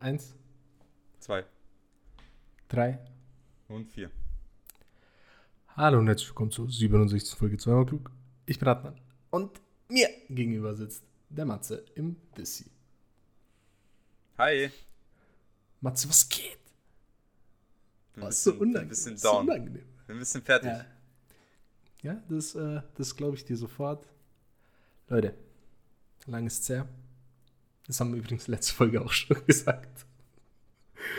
Eins, Zwei drei. und vier. Hallo und herzlich willkommen zur 67. Folge zweimal klug. Ich bin Adnan. Und mir gegenüber sitzt der Matze im Dissi. Hi. Matze, was geht? Bin Was so bisschen- unangenehm. Ein bisschen so down. unangenehm. Bin ein bisschen fertig. Ja, ja das, äh, das glaube ich dir sofort. Leute, lang ist's her. Das haben wir übrigens letzte Folge auch schon gesagt.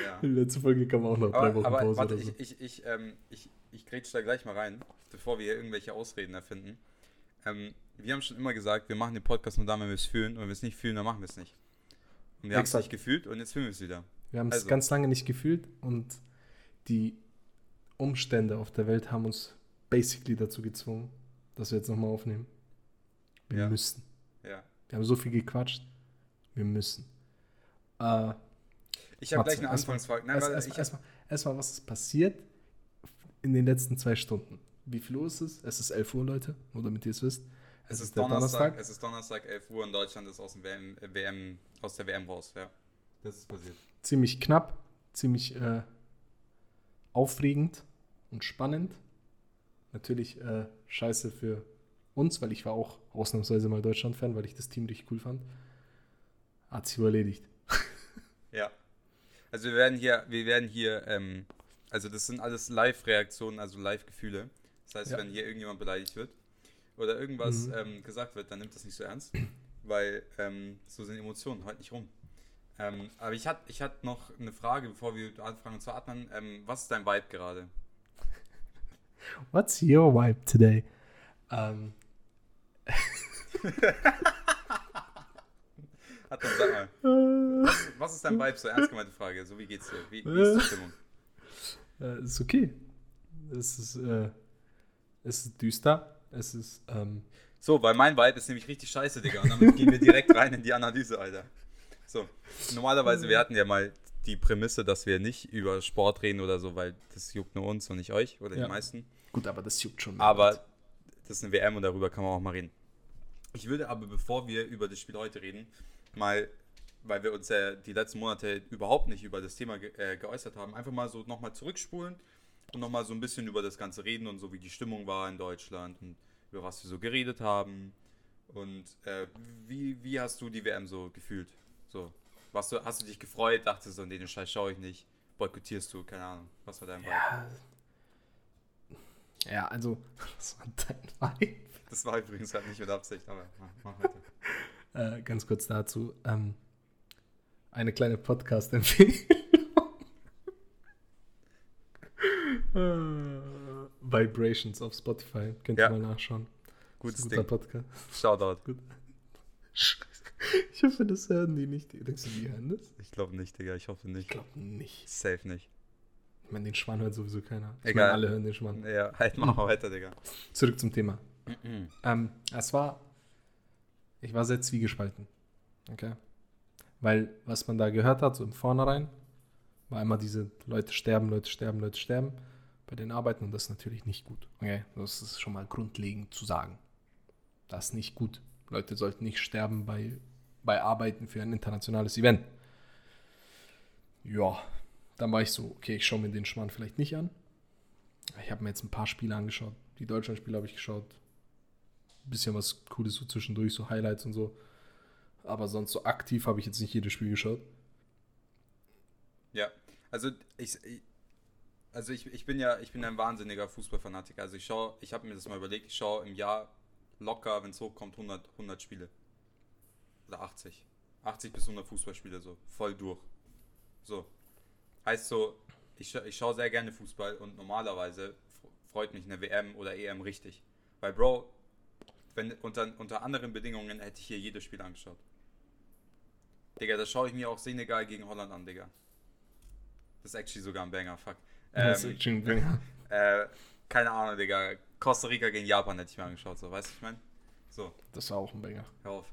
Ja. Die letzte Folge kam auch noch drei Wochen aber Pause warte, so. ich, ich, ich, ähm, ich, ich grätsch da gleich mal rein, bevor wir hier irgendwelche Ausreden erfinden. Ähm, wir haben schon immer gesagt, wir machen den Podcast nur dann, wenn wir es fühlen. Und wenn wir es nicht fühlen, dann machen wir es nicht. Und wir haben es nicht gefühlt und jetzt fühlen wir es wieder. Wir haben es Also. ganz lange nicht gefühlt und die Umstände auf der Welt haben uns basically dazu gezwungen, dass wir jetzt nochmal aufnehmen. Wir Ja. müssen. Ja. Wir haben so viel gequatscht. Wir müssen. Äh, Ich habe gleich eine erstmal- Anfangsfrage. Nein, Erst- erst- Erstmal, erstmal, was ist passiert in den letzten zwei Stunden? Wie viel Uhr ist es? Es ist 11 Uhr, Leute, nur damit ihr es wisst. es ist Donnerstag, es ist Donnerstag, 11 Uhr und Deutschland ist aus, dem WM, äh, WM, aus der WM raus. Ja. Das ist passiert. Ziemlich knapp, ziemlich äh, aufregend und spannend. Natürlich äh, scheiße für uns, weil ich war auch ausnahmsweise mal Deutschland-Fan, weil ich das Team richtig cool fand. Hat sich wohl erledigt. Ja. Also wir werden hier, wir werden hier, ähm, also das sind alles Live-Reaktionen, also Live-Gefühle. Das heißt, Ja. wenn hier irgendjemand beleidigt wird oder irgendwas Mhm. ähm, gesagt wird, dann nimmt das nicht so ernst, weil ähm, so sind Emotionen halt nicht rum. Ähm, aber ich hatte ich hatte noch eine Frage, bevor wir anfangen zu atmen. Ähm, was ist dein Vibe gerade? What's your vibe today? Ähm, Hat dann sag mal, was, was ist dein Vibe? So ernst gemeinte Frage. So wie geht's dir? Wie, wie ist die Stimmung? äh, ist okay. Es ist, äh, es ist düster. Es ist, ähm, So, weil mein Vibe ist nämlich richtig scheiße, Digga. Und damit gehen wir direkt rein in die Analyse, Alter. So, normalerweise, wir hatten ja mal die Prämisse, dass wir nicht über Sport reden oder so, weil das juckt nur uns und nicht euch oder Ja. die meisten. gut, aber das juckt schon. Aber das ist eine WM und darüber kann man auch mal reden. Ich würde aber, bevor wir über das Spiel heute reden, mal, weil wir uns ja die letzten Monate überhaupt nicht über das Thema ge äh, geäußert haben, einfach mal so nochmal zurückspulen und nochmal so ein bisschen über das Ganze reden und so, wie die Stimmung war in Deutschland und über was wir so geredet haben. Und äh, wie, wie hast du die WM so gefühlt? So, warst du, hast du dich gefreut, dachtest so, nee, den Scheiß schaue ich nicht, boykottierst du, keine Ahnung, was war dein Vibe? Ja. Ja, also, was war dein Vibe? Das war übrigens halt nicht mit Absicht, aber mach, mach weiter. Äh, ganz kurz dazu. Ähm, eine kleine Podcast-Empfehlung. Vibrations auf Spotify. Könnt ihr Ja. mal nachschauen. Gutes guter Ding. Podcast. Shoutout. Gut. Ich hoffe, das hören die nicht. Denkst du, die hören das? Ich glaube nicht, Digga. Ich hoffe Ich nicht. glaube nicht. Safe nicht. Ich meine, den Schwan hört sowieso keiner. Ich Egal. meine, alle hören den Schwan. Ja, halt, mal weiter, Digga. Zurück zum Thema. Ähm, es war, ich war sehr zwiegespalten. Okay. Weil, was man da gehört hat, so im Vornherein, war immer diese Leute sterben, Leute sterben, Leute sterben bei den Arbeiten und das ist natürlich nicht gut. Okay. Das ist schon mal grundlegend zu sagen. Das ist nicht gut. Leute sollten nicht sterben bei, bei Arbeiten für ein internationales Event. Ja, dann war ich so, okay, ich schaue mir den Schmarrn vielleicht nicht an. Ich habe mir jetzt ein paar Spiele angeschaut. Die Deutschlandspiele habe ich geschaut. Bisschen was Cooles so zwischendurch, so Highlights und so. Aber sonst so aktiv habe ich jetzt nicht jedes Spiel geschaut. Ja, also ich, also ich, ich bin ja ich bin ein wahnsinniger Fußballfanatiker. Also ich schaue, ich habe mir das mal überlegt, ich schaue im Jahr locker, wenn es hochkommt, 100, 100 Spiele. Oder 80. 80 bis 100 Fußballspiele so, voll durch. So. Heißt so, ich, ich schaue sehr gerne Fußball und normalerweise freut mich eine WM oder EM richtig. Weil, Bro, wenn, unter, unter anderen Bedingungen hätte ich hier jedes Spiel angeschaut. Digga, da schaue ich mir auch Senegal gegen Holland an, Digga. Das ist actually sogar ein Banger, fuck. Das ist Ähm, schon ein äh, keine Ahnung, Digga. Costa Rica gegen Japan hätte ich mir angeschaut, so, weißt du, ich meine? So, Das war auch ein Banger. hör auf.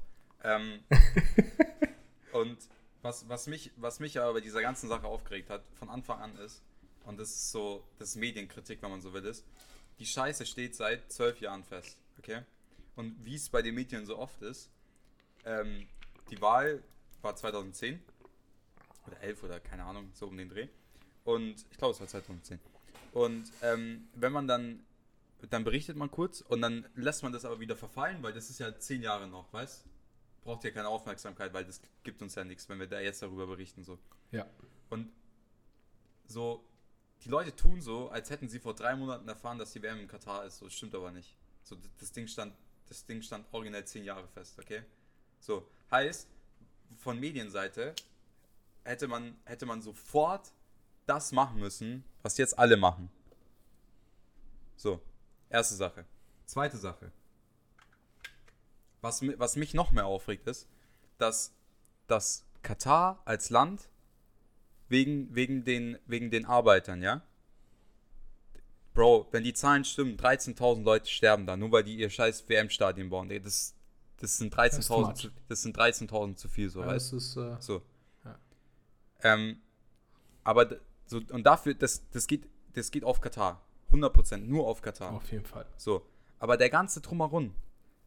Ähm, und was, was, mich, was mich aber bei dieser ganzen Sache aufgeregt hat, von Anfang an ist, und das ist so, das ist Medienkritik, wenn man so will, ist, die Scheiße steht seit zwölf Jahren fest, okay? Und wie es bei den Medien so oft ist, ähm, die Wahl war 2010 oder 2011 oder keine Ahnung, so um den Dreh. Und ich glaube, es war 2010. Und ähm, wenn man dann, dann berichtet man kurz und dann lässt man das aber wieder verfallen, weil das ist ja zehn Jahre noch, weißt Braucht ja keine Aufmerksamkeit, weil das gibt uns ja nichts, wenn wir da jetzt darüber berichten. So. Ja. Und so, die Leute tun so, als hätten sie vor drei Monaten erfahren, dass die WM in Katar ist. So, das stimmt aber nicht. So, das Ding stand, das Ding stand originell zehn Jahre fest, okay? So, heißt, von Medienseite hätte man, hätte man sofort das machen müssen, was jetzt alle machen. So, erste Sache. Zweite Sache. Was, was mich noch mehr aufregt, ist, dass, dass Katar als Land wegen, wegen, den, wegen den Arbeitern, ja? Bro, wenn die Zahlen stimmen, 13.000 Leute sterben da, nur weil die ihr scheiß WM-Stadion bauen. Das, das sind Das ist too 13.000 much. zu, das sind 13.000 zu viel, so, Ja, weißt das ist, äh, so. Ja. Ähm, aber so, und dafür, das, das, geht, das geht auf Katar. 100%, nur auf Katar. auf jeden Fall. So. Aber der ganze Drumherum,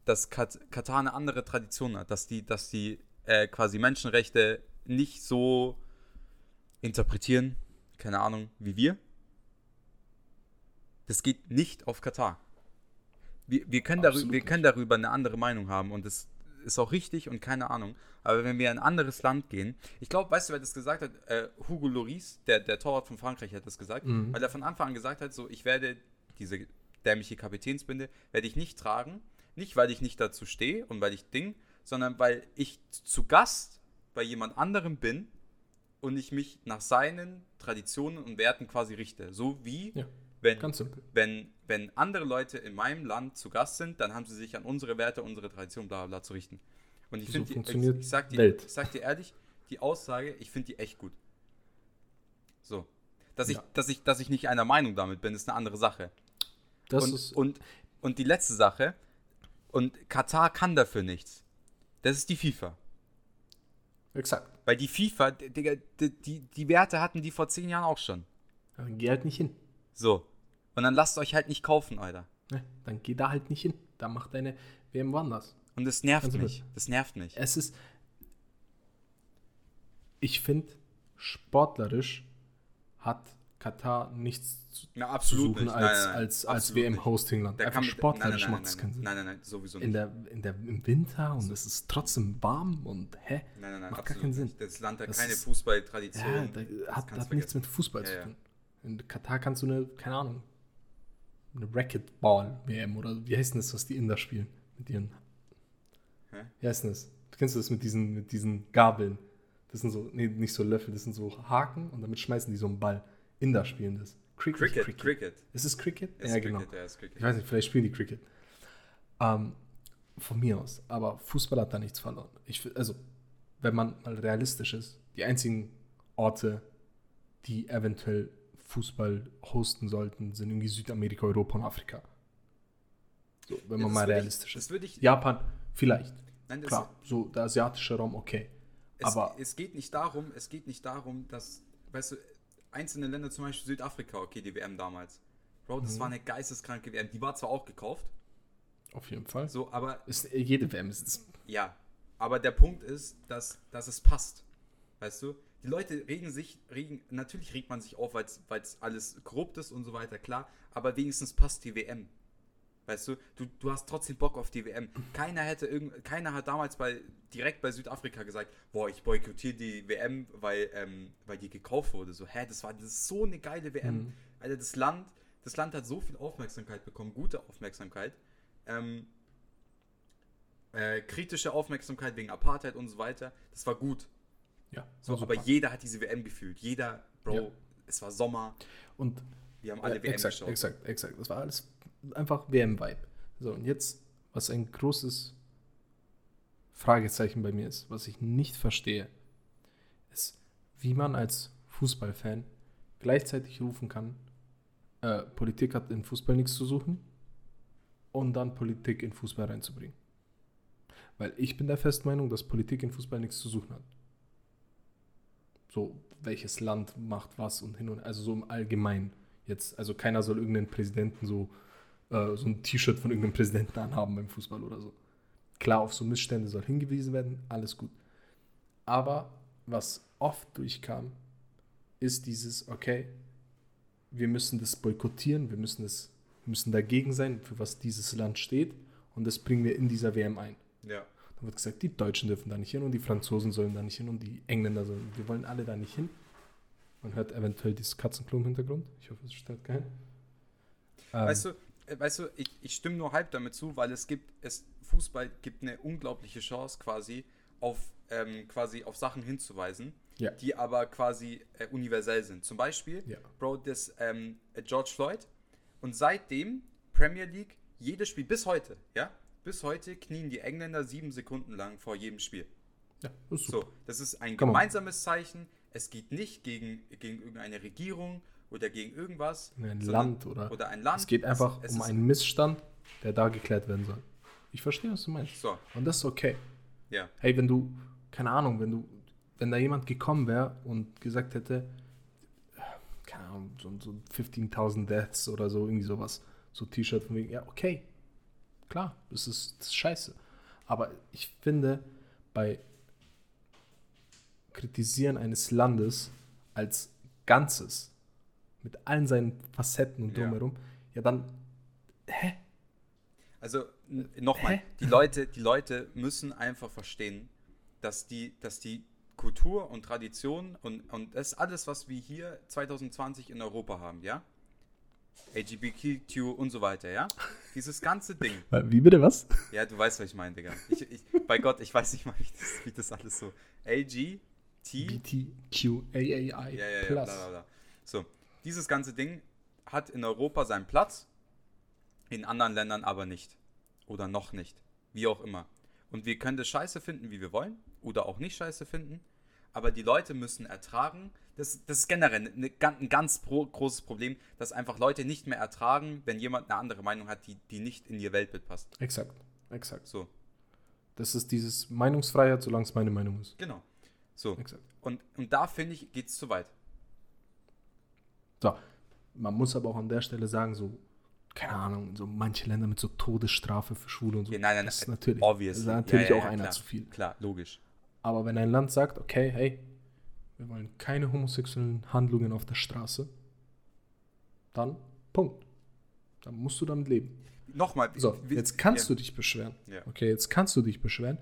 dass Kat Katar eine andere Tradition hat, dass die, dass die äh, quasi Menschenrechte nicht so interpretieren, keine Ahnung, wie wir. Das geht nicht auf Katar. Wir, wir, können darüber, wir können darüber eine andere Meinung haben und das ist auch richtig und keine Ahnung. Aber wenn wir in ein anderes Land gehen, ich glaube, weißt du, wer das gesagt hat? Äh, Hugo Lloris, der, der Torwart von Frankreich, hat das gesagt, Mhm. weil er von Anfang an gesagt hat, so, ich werde diese dämliche Kapitänsbinde, werde ich nicht tragen, nicht weil ich nicht dazu stehe und weil ich Ding, sondern weil ich zu Gast bei jemand anderem bin und ich mich nach seinen Traditionen und Werten quasi richte. So wie Ja, wenn, ganz simpel. wenn, wenn andere Leute in meinem Land zu Gast sind, dann haben sie sich an unsere Werte, unsere Tradition, bla bla, bla zu richten. Und ich So finde, ich, ich, sag dir, Welt. ich sag dir ehrlich, die Aussage, ich finde die echt gut. So. Dass, ich, Ja. dass, ich, dass ich nicht einer Meinung damit bin, ist eine andere Sache. Das und, ist, und, und die letzte Sache, und Katar kann dafür nichts. Das ist die FIFA. exakt. Weil die FIFA, Digga, die, die, die Werte hatten die vor zehn Jahren auch schon. Dann geh halt nicht hin. So. Und dann lasst euch halt nicht kaufen, Alter. Ne? Dann geh da halt nicht hin. Da mach deine WM woanders. Und das nervt Ganz mich. Das nervt mich. Es ist. Ich finde, sportlerisch hat Katar nichts zu, Ja, zu absolut suchen nicht. als, Nein, nein, nein. als, als. WM-Hosting-Land. Einfach sportlerisch macht es nein, keinen Sinn. Nein, nein, nein, sowieso nicht. In der, in der, Im Winter und es ist trotzdem warm und hä? nein, nein, nein, macht gar keinen Sinn. nicht. Das Land hat Das keine Fußballtradition. Ja, da Das hat, hat nichts mit Fußball Ja, zu ja. tun. In Katar kannst du eine, keine Ahnung, eine Racquetball-WM oder wie heißt denn das, was die Inder spielen? Mit ihren. Hä? Wie heißt denn das? Kennst du das mit diesen, mit diesen Gabeln? Das sind so, nee, nicht so Löffel, das sind so Haken und damit schmeißen die so einen Ball. Inder spielen das. Cricket. Cricket, Cricket. Ist es Cricket? Es ja, genau. Cricket, ja, Cricket. Ich weiß nicht, vielleicht spielen die Cricket. Ähm, von mir aus. Aber Fußball hat da nichts verloren. Ich, also, wenn man mal realistisch ist, die einzigen Orte, die eventuell Fußball hosten sollten, sind irgendwie Südamerika, Europa und Afrika. So, wenn Ja, man mal ich- realistisch Das ist. würde ich. Japan, vielleicht. Nein, Klar, so der asiatische Raum, okay. Es, aber es geht nicht darum, es geht nicht darum, dass, weißt du, einzelne Länder, zum Beispiel Südafrika, okay, die WM damals. Bro, das Mhm. war eine geisteskranke WM. Die war zwar auch gekauft, auf jeden Fall. so, aber Ist, jede WM ist, ist ja. Aber der Punkt ist, dass, dass es passt. Weißt du? Die Leute regen sich, regen, natürlich regt man sich auf, weil es alles korrupt ist und so weiter, klar, aber wenigstens passt die WM. Weißt du, du, du hast trotzdem Bock auf die WM. Keiner hätte irgend, keiner hat damals bei, direkt bei Südafrika gesagt, boah, ich boykottiere die WM, weil, ähm, weil die gekauft wurde. So, hä, das war das ist so eine geile WM. Mhm. Alter, das Land, das Land hat so viel Aufmerksamkeit bekommen, gute Aufmerksamkeit. Ähm, äh, kritische Aufmerksamkeit wegen Apartheid und so weiter. Das war gut. Ja. So, aber super. jeder hat diese WM gefühlt. Jeder, Bro, Ja. es war Sommer. Und Wir haben alle Ja, WM exakt, geschaut. exakt, exakt. Das war alles einfach WM-Vibe. So, und jetzt, was ein großes Fragezeichen bei mir ist, was ich nicht verstehe, ist, wie man als Fußballfan gleichzeitig rufen kann, äh, Politik hat in Fußball nichts zu suchen und dann Politik in Fußball reinzubringen. Weil ich bin der festen Meinung, dass Politik in Fußball nichts zu suchen hat. So, welches Land macht was und hin und also so im Allgemeinen. Jetzt, also keiner soll irgendeinen Präsidenten so, äh, so ein T-Shirt von irgendeinem Präsidenten anhaben beim Fußball oder so. Klar, auf so Missstände soll hingewiesen werden, alles gut. Aber was oft durchkam, ist dieses, okay, wir müssen das boykottieren, wir müssen, das, wir müssen dagegen sein, für was dieses Land steht und das bringen wir in dieser WM ein. Ja. Dann wird gesagt, die Deutschen dürfen da nicht hin und die Franzosen sollen da nicht hin und die Engländer sollen, wir wollen alle da nicht hin. Man hört eventuell dieses Katzenklo im Hintergrund. Ich hoffe, es stört keinen. Ähm, Weißt du, äh, weißt du, ich, ich stimme nur halb damit zu, weil es gibt, es, Fußball gibt eine unglaubliche Chance quasi auf, ähm, quasi auf Sachen hinzuweisen, Ja. die aber quasi äh, universell sind. Zum Beispiel, Ja. Bro, das ähm, äh, George Floyd und seitdem Premier League jedes Spiel bis heute, ja, bis heute knien die Engländer sieben Sekunden lang vor jedem Spiel. ja, das ist. So, das ist ein Come on. gemeinsames Zeichen. Es geht nicht gegen, gegen irgendeine Regierung oder gegen irgendwas. ein sondern- Land oder, oder ein Land. Es geht einfach es um ist- einen Missstand, der da geklärt werden soll. Ich verstehe, was du meinst. So, Und das ist okay. ja. Hey, wenn du, keine Ahnung, wenn du, wenn da jemand gekommen wäre und gesagt hätte, äh, keine Ahnung, so, so 15.000 Deaths oder so, irgendwie sowas, so T-Shirt von wegen, ja, okay, klar, das ist, das ist scheiße. Aber ich finde, bei Kritisieren eines Landes als Ganzes, mit allen seinen Facetten und Ja. drumherum, ja dann, hä? Also nochmal, die Leute, die Leute müssen einfach verstehen, dass die, dass die Kultur und Tradition und, und das alles, was wir hier 2020 in Europa haben, ja? LGBTQ und so weiter, ja? Dieses ganze Ding. Wie bitte was? Ja, du weißt, was ich meine, Digga. Ich, ich, bei Gott, ich weiß nicht mal, wie das, wie das alles so. LGT. BTQAAI Ja, ja, ja, bla, bla, bla. So, dieses ganze Ding hat in Europa seinen Platz, in anderen Ländern aber nicht. Oder noch nicht. Wie auch immer. Und wir können das scheiße finden, wie wir wollen, oder auch nicht scheiße finden, aber die Leute müssen ertragen, das, das ist generell gan- ein ganz pro, großes Problem, dass einfach Leute nicht mehr ertragen, wenn jemand eine andere Meinung hat, die, die nicht in ihr Weltbild passt. Exakt, exakt. So, Das ist dieses Meinungsfreiheit, solange es meine Meinung ist. genau. So. Exakt. Und, und da finde ich, geht es zu weit. So, man muss aber auch an der Stelle sagen, so, keine Ahnung, so manche Länder mit so Todesstrafe für Schwule und so. Ja, nein, nein, das ist natürlich, obviously. Das ist natürlich Ja, ja, auch einer klar. zu viel. Klar, logisch. Aber wenn ein Land sagt, okay, hey, wir wollen keine homosexuellen Handlungen auf der Straße, dann Punkt. Dann musst du damit leben. Nochmal. So, jetzt kannst ja. du dich beschweren. Ja. Okay, jetzt kannst du dich beschweren,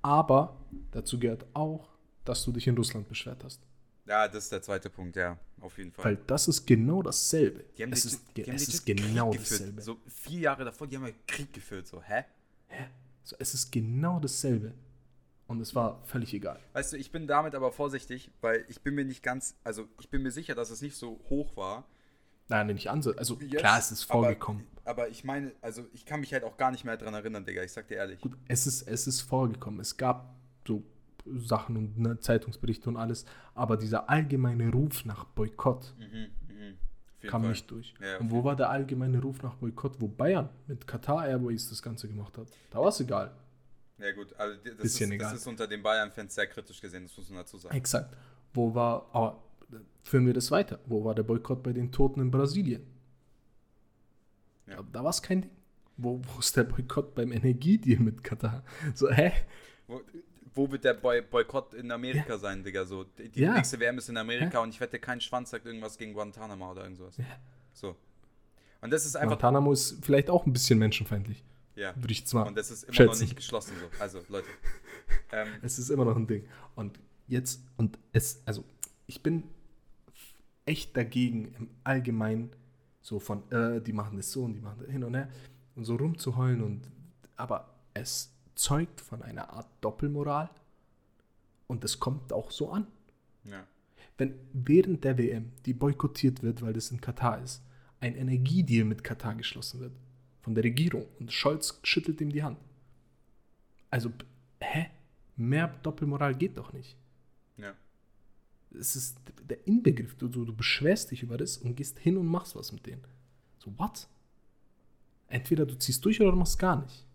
aber dazu gehört auch, dass du dich in Russland beschwert hast. Ja, das ist der zweite Punkt, ja, auf jeden Fall. Weil das ist genau dasselbe. die haben es ist, die haben es ist genau Krieg geführt. dasselbe. So vier Jahre davor, die haben ja Krieg geführt, so, hä? So, es ist genau dasselbe. Und es war völlig egal. Weißt du, ich bin damit aber vorsichtig, weil ich bin mir nicht ganz, also ich bin mir sicher, dass es nicht so hoch war. Nein, nicht ansatz. Also jetzt, klar, es ist vorgekommen. Aber, aber ich meine, also ich kann mich halt auch gar nicht mehr dran erinnern, Digga, ich sag dir ehrlich. Gut, es ist, es ist vorgekommen. Es gab so Sachen und ne, Zeitungsberichte und alles, aber dieser allgemeine Ruf nach Boykott Mhm, jeden kam Fall. nicht durch. Ja, und wo war der allgemeine Ruf nach Boykott, wo Bayern mit Qatar Airways das Ganze gemacht hat? Da war es egal. Ja gut, also das, Bisschen ist, egal. das ist unter den Bayern-Fans sehr kritisch gesehen, das muss man dazu sagen. Exakt. Wo war, aber äh, führen wir das weiter. Wo war der Boykott bei den Toten in Brasilien? Ja. Da, da war es kein Ding. Wo, wo ist der Boykott beim Energiedeal mit Katar? So, hä? Wo, wo wird der Boy Boykott in Amerika sein, Digga? So, die, die Ja. nächste WM ist in Amerika und ich wette, kein Schwanz sagt irgendwas gegen Guantanamo oder irgend sowas. So. Und das ist einfach. Guantanamo ist vielleicht auch ein bisschen menschenfeindlich. Ja. Würde ich jetzt mal Und das ist immer noch schätzen. nicht geschlossen so. Also, Leute. Ähm, Es ist immer noch ein Ding. Und jetzt, und es, also, ich bin echt dagegen im Allgemeinen, so von, äh, die machen das so und die machen das hin und her, und so rumzuheulen und, aber es zeugt von einer Art Doppelmoral und es kommt auch so an. ja. Wenn während der WM, die boykottiert wird, weil das in Katar ist, ein Energiedeal mit Katar geschlossen wird, von der Regierung, und Scholz schüttelt ihm die Hand. Also, hä? Mehr Doppelmoral geht doch nicht. Ja. Es ist der Inbegriff. Du, du, du beschwerst dich über das und gehst hin und machst was mit denen. So, what? Entweder du ziehst durch oder du machst gar nicht.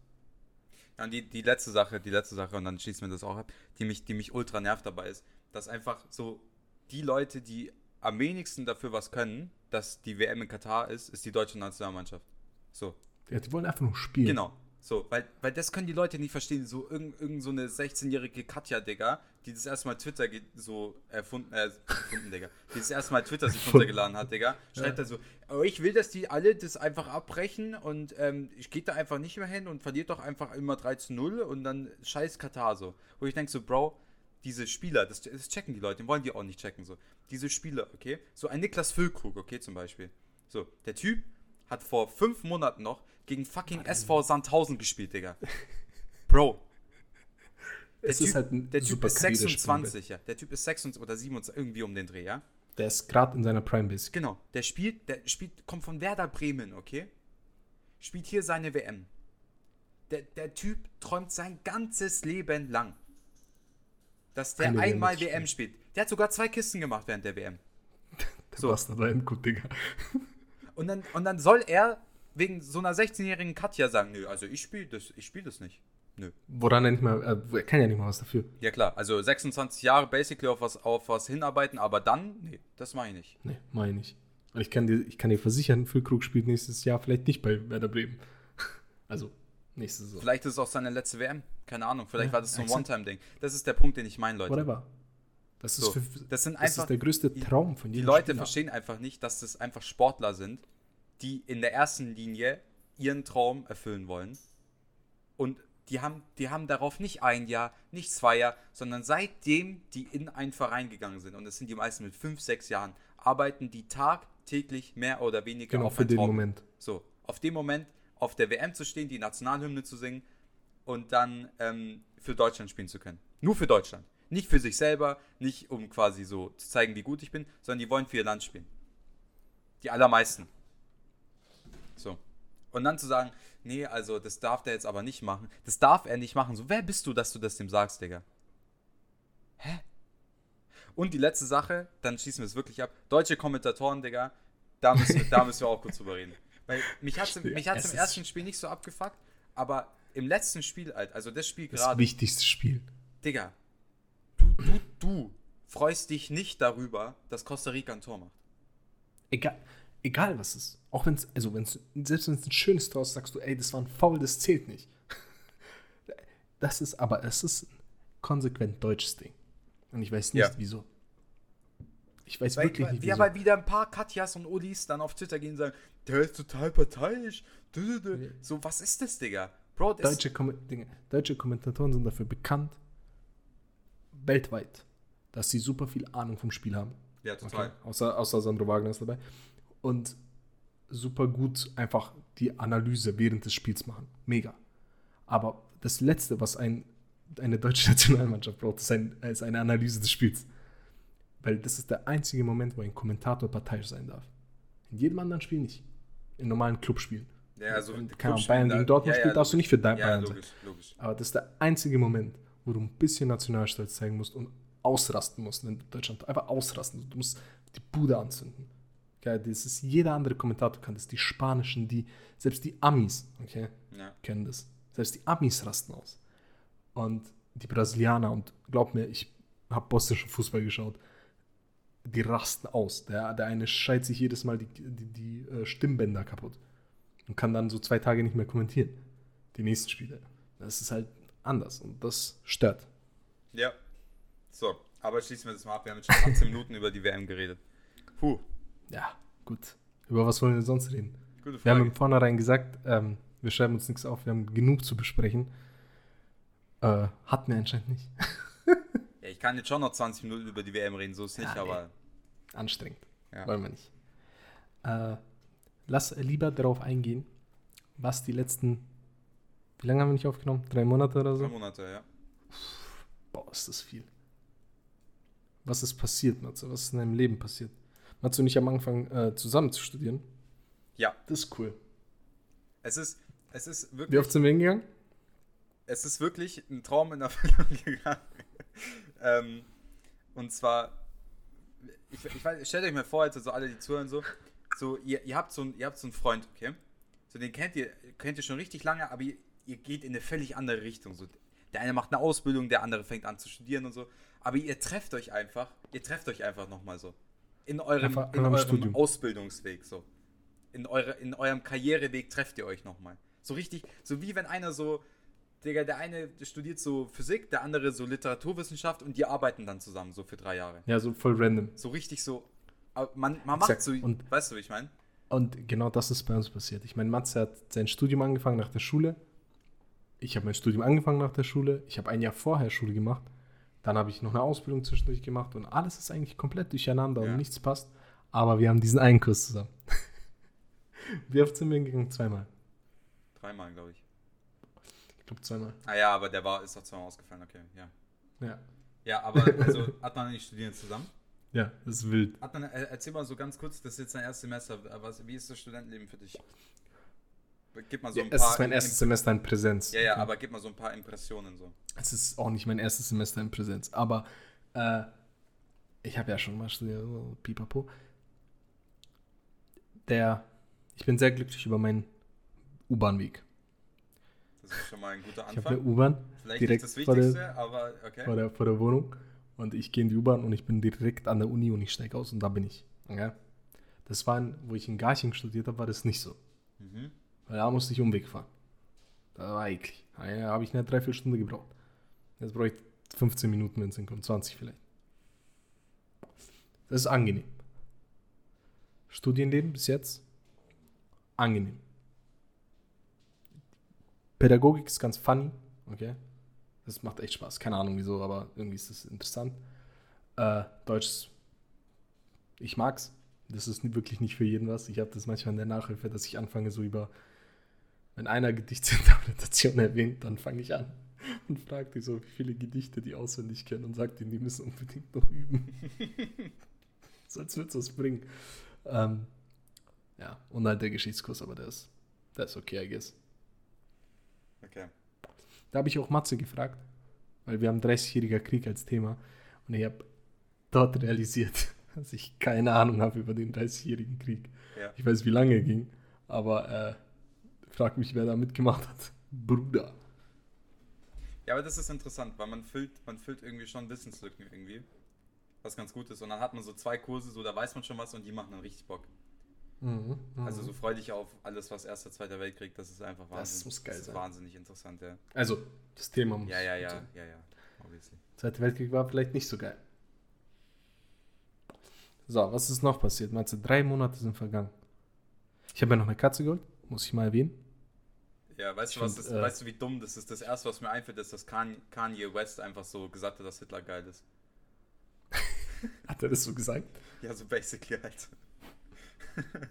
Ja, Und die, die letzte Sache, die letzte Sache, und dann schließen wir das auch ab, die mich, die mich ultra nervt dabei ist, dass einfach so die Leute, die am wenigsten dafür was können, dass die WM in Katar ist, ist die deutsche Nationalmannschaft. So, Ja, die wollen einfach nur spielen. genau. So, weil, weil das können die Leute nicht verstehen. So irgend, irgend so eine 16-jährige Katja, Digga, die das erste Mal Twitter so erfunden, äh, erfunden, Digga, die das erste Mal Twitter sich runtergeladen hat, Digga, schreibt da so, oh, ich will, dass die alle das einfach abbrechen und ähm, ich gehe da einfach nicht mehr hin und verliert doch einfach immer 3 zu 0 und dann scheiß Katar so. Wo ich denke so, Bro, diese Spieler, das, das checken die Leute, den wollen die auch nicht checken, so. Diese Spieler, okay, so ein Niklas Füllkrug, okay, zum Beispiel. So, der Typ hat vor fünf Monaten noch gegen fucking SV Sandhausen gespielt, Digga. Bro. Der Es typ, ist halt ein der Typ ist queeres 26, ja. Der Typ ist 26 oder 27, irgendwie um den Dreh, ja. Der ist gerade in seiner Prime Base. Genau. Der spielt, der spielt, kommt von Werder Bremen, okay? Spielt hier seine WM. Der, der Typ träumt sein ganzes Leben lang, dass der Eine WM einmal zu WM spielt. Der hat sogar zwei Kisten gemacht während der WM. So. Was da gut, Digga. Und dann, und dann soll er wegen so einer 16-jährigen Katja sagen, nö, also ich spiele das, ich spiele das nicht. Nö. Woran er nicht mal, äh, er kann ja nicht mal was dafür. Ja klar, also 26 Jahre basically auf was, auf was hinarbeiten, aber dann, nee, das mache ich nicht. Nee, meine ich nicht. Und ich kann dir, ich kann dir versichern, Füllkrug spielt nächstes Jahr vielleicht nicht bei Werder Bremen. Also, nächste Saison. Vielleicht ist es auch seine letzte WM, keine Ahnung, vielleicht Ja, war das so ein. One-Time-Ding. Das ist der Punkt, den ich meine, Leute. Whatever. Das ist, So, für, das sind das einfach- ist der größte Traum von Die jedem Leute Spieler. verstehen einfach nicht, dass das einfach Sportler sind, die in der ersten Linie ihren Traum erfüllen wollen. Und die haben, die haben darauf nicht ein Jahr, nicht zwei Jahre, sondern seitdem die in einen Verein gegangen sind, und das sind die meisten mit fünf, sechs Jahren, arbeiten die tagtäglich mehr oder weniger Genau, auf für den Traum. Moment. So, auf dem Moment auf der WM zu stehen, die Nationalhymne zu singen und dann ähm, für Deutschland spielen zu können. Nur für Deutschland. Nicht für sich selber, nicht um quasi so zu zeigen, wie gut ich bin, sondern die wollen für ihr Land spielen. Die allermeisten. So. Und dann zu sagen, nee, also das darf der jetzt aber nicht machen. Das darf er nicht machen. So, wer bist du, dass du das dem sagst, Digga? Hä? Und die letzte Sache, dann schießen wir es wirklich ab. Deutsche Kommentatoren, Digga, da müssen wir, da müssen wir auch kurz drüber reden. Weil mich hat es mich hat's im ersten Spiel nicht so abgefuckt, aber im letzten Spiel, also das Spiel Das gerade, wichtigste Spiel. Digga, du, du, du freust dich nicht darüber, dass Costa Rica ein Tor macht. Egal, egal was es ist. Auch wenn es, also wenn es, selbst wenn es ein schönes Tor ist, sagst du, ey, das war ein Foul, das zählt nicht. Das ist, aber es ist ein konsequent deutsches Ding. Und ich weiß nicht, Ja. wieso. Ich weiß Weil, wirklich nicht, ja, wieso. weil wieder ein paar Katjas und Ulis dann auf Twitter gehen und sagen, der ist total parteiisch. So, was ist das, Digga? Bro, das Deutsche, Kom Dinge, deutsche Kommentatoren sind dafür bekannt, weltweit, dass sie super viel Ahnung vom Spiel haben. Ja, total. Okay. Außer, außer Sandro Wagner ist dabei. Und super gut einfach die Analyse während des Spiels machen. Mega. Aber das Letzte, was ein, eine deutsche Nationalmannschaft braucht, ist, ein, ist eine Analyse des Spiels. Weil das ist der einzige Moment, wo ein Kommentator parteiisch sein darf. In jedem anderen Spiel nicht. In normalen Clubspielen. Ja, also Wenn, Bayern da- gegen Dortmund ja, ja, spielt, darfst du nicht für dein Ja, Bayern sein. logisch, logisch. Aber das ist der einzige Moment, wo du ein bisschen Nationalstolz zeigen musst und ausrasten musst, wenn Deutschland einfach ausrasten. Du musst die Bude anzünden. Okay, das ist jeder andere Kommentator kann das. Die Spanischen, die, selbst die Amis, okay, Ja. kennen das. Selbst die Amis rasten aus. Und die Brasilianer, und glaub mir, ich habe bosnischen Fußball geschaut, die rasten aus. Der, der eine scheit sich jedes Mal die, die, die äh, Stimmbänder kaputt und kann dann so zwei Tage nicht mehr kommentieren. Die nächsten Spiele. Das ist halt anders und das stört. Ja. So, aber schließen wir das mal ab. Wir haben jetzt schon 18 Minuten über die WM geredet. Puh, Ja, gut. Über was wollen wir sonst reden? Wir haben im Vornherein gesagt, ähm, wir schreiben uns nichts auf, wir haben genug zu besprechen. Äh, hatten wir anscheinend nicht. Ja, ich kann jetzt schon noch 20 Minuten über die WM reden, so ist nicht, Ja, nee. aber Anstrengend. Ja. Wollen wir nicht. Äh, lass lieber darauf eingehen, was die letzten. Wie lange haben wir nicht aufgenommen? Drei Monate oder drei so? Monate, ja. Boah, ist das viel. Was ist passiert, Matze? Was ist in deinem Leben passiert? Matze und ich am Anfang äh, zusammen zu studieren. Ja, Das ist cool. es ist, es ist Wie wirklich, oft sind wir hingegangen? es ist wirklich ein Traum in Erfüllung gegangen. ähm, und zwar, ich, ich weiß, stellt euch mal vor, jetzt so alle, die zuhören, so, so ihr, ihr, habt so einen, ihr habt so einen Freund, okay? So, den kennt ihr, kennt ihr schon richtig lange, aber ihr, ihr geht in eine völlig andere Richtung. So, der eine macht eine Ausbildung, der andere fängt an zu studieren und so. Aber ihr trefft euch einfach, ihr trefft euch einfach nochmal so. In eurem, in eurem Studium. Ausbildungsweg, so. In, eure, in eurem Karriereweg trefft ihr euch nochmal. So richtig, so wie wenn einer so, Digga, der eine studiert so Physik, der andere so Literaturwissenschaft und die arbeiten dann zusammen so für drei Jahre. Ja, so voll random. So richtig so, aber man, man macht so, Und- weißt du, wie ich meine? Und genau das ist bei uns passiert. Ich meine, Matze hat sein Studium angefangen nach der Schule. Ich habe mein Studium angefangen nach der Schule. Ich habe ein Jahr vorher Schule gemacht. Dann habe ich noch eine Ausbildung zwischendurch gemacht und alles ist eigentlich komplett durcheinander Ja. und nichts passt. Aber wir haben diesen einen Kurs zusammen. Wie oft sind wir hingegangen? Zweimal. Dreimal, glaube ich. Ich glaube zweimal. Ah ja, aber der war, ist doch zweimal ausgefallen, okay, ja. Ja. Ja, aber also hat man nicht studieren zusammen? Ja, das ist wild. Hat man, äh, erzähl mal so ganz kurz, das ist jetzt dein erstes Semester, was, wie ist das Studentenleben für dich? Gib mal so ein es paar. ist mein erstes Semester in Präsenz. Ja, ja, Okay. aber gib mal so ein paar Impressionen so. Es ist auch nicht mein erstes Semester in Präsenz, aber äh, ich habe ja schon mal studiert, so pipapo. Der, ich bin sehr glücklich über meinen U-Bahn-Weg. Das ist schon mal ein guter Ich habe eine Anfang. U-Bahn Vielleicht direkt nicht das vor der- Wichtigste, aber okay. vor der, vor der Wohnung und ich gehe in die U-Bahn und ich bin direkt an der Uni und ich steige aus und da bin ich. Okay? Das war, wo ich in Garching studiert habe, war das nicht so. Mhm. Weil da musste ich Umweg fahren. Da war eklig. Da habe ich eine Dreiviertelstunde gebraucht. Jetzt brauche ich 15 Minuten, wenn es hinkommt, 20 vielleicht. Das ist angenehm. Studienleben bis jetzt angenehm. Pädagogik ist ganz funny, okay? Das macht echt Spaß. Keine Ahnung wieso, aber irgendwie ist das interessant. Äh, Deutsch, ich mag's. Das ist wirklich nicht für jeden was. Ich habe das manchmal in der Nachhilfe, dass ich anfange so über, wenn einer Gedichtsinterpretation erwähnt, dann fange ich an und frage die so, wie viele Gedichte die auswendig kennen und sagt ihnen, die müssen unbedingt noch üben. so als würde es was bringen. Ähm, ja, und halt der Geschichtskurs, aber der ist, der ist okay, I guess. Okay. Da habe ich auch Matze gefragt, weil wir haben 30-jähriger Krieg als Thema und ich habe dort realisiert, dass ich keine Ahnung habe über den 30-jährigen Krieg. Ja. Ich weiß, wie lange er ging, aber äh, frag mich, wer da mitgemacht hat. Bruder. Ja, aber das ist interessant, weil man füllt, man füllt irgendwie schon Wissenslücken irgendwie. Was ganz gut ist. Und dann hat man so zwei Kurse, so da weiß man schon was und die machen dann richtig Bock. Mhm, Also so freu dich auf alles, was Erster, Zweiter Weltkrieg, das ist einfach Das wahnsinnig. muss geil das ist sein. wahnsinnig interessant, ja. also, das Thema muss. Ja, ja, ja, sein. ja, ja. Obviously. Zweiter Weltkrieg war vielleicht nicht so geil. So, was ist noch passiert? Matze, drei Monate sind vergangen. Ich habe ja noch eine Katze geholt, muss ich mal erwähnen. Ja, weißt du, was find, das, äh, weißt du, wie dumm das ist? Das erste, was mir einfällt, ist, dass Kanye, West einfach so gesagt hat, dass Hitler geil ist. Hat er das so gesagt? Ja, so basically halt.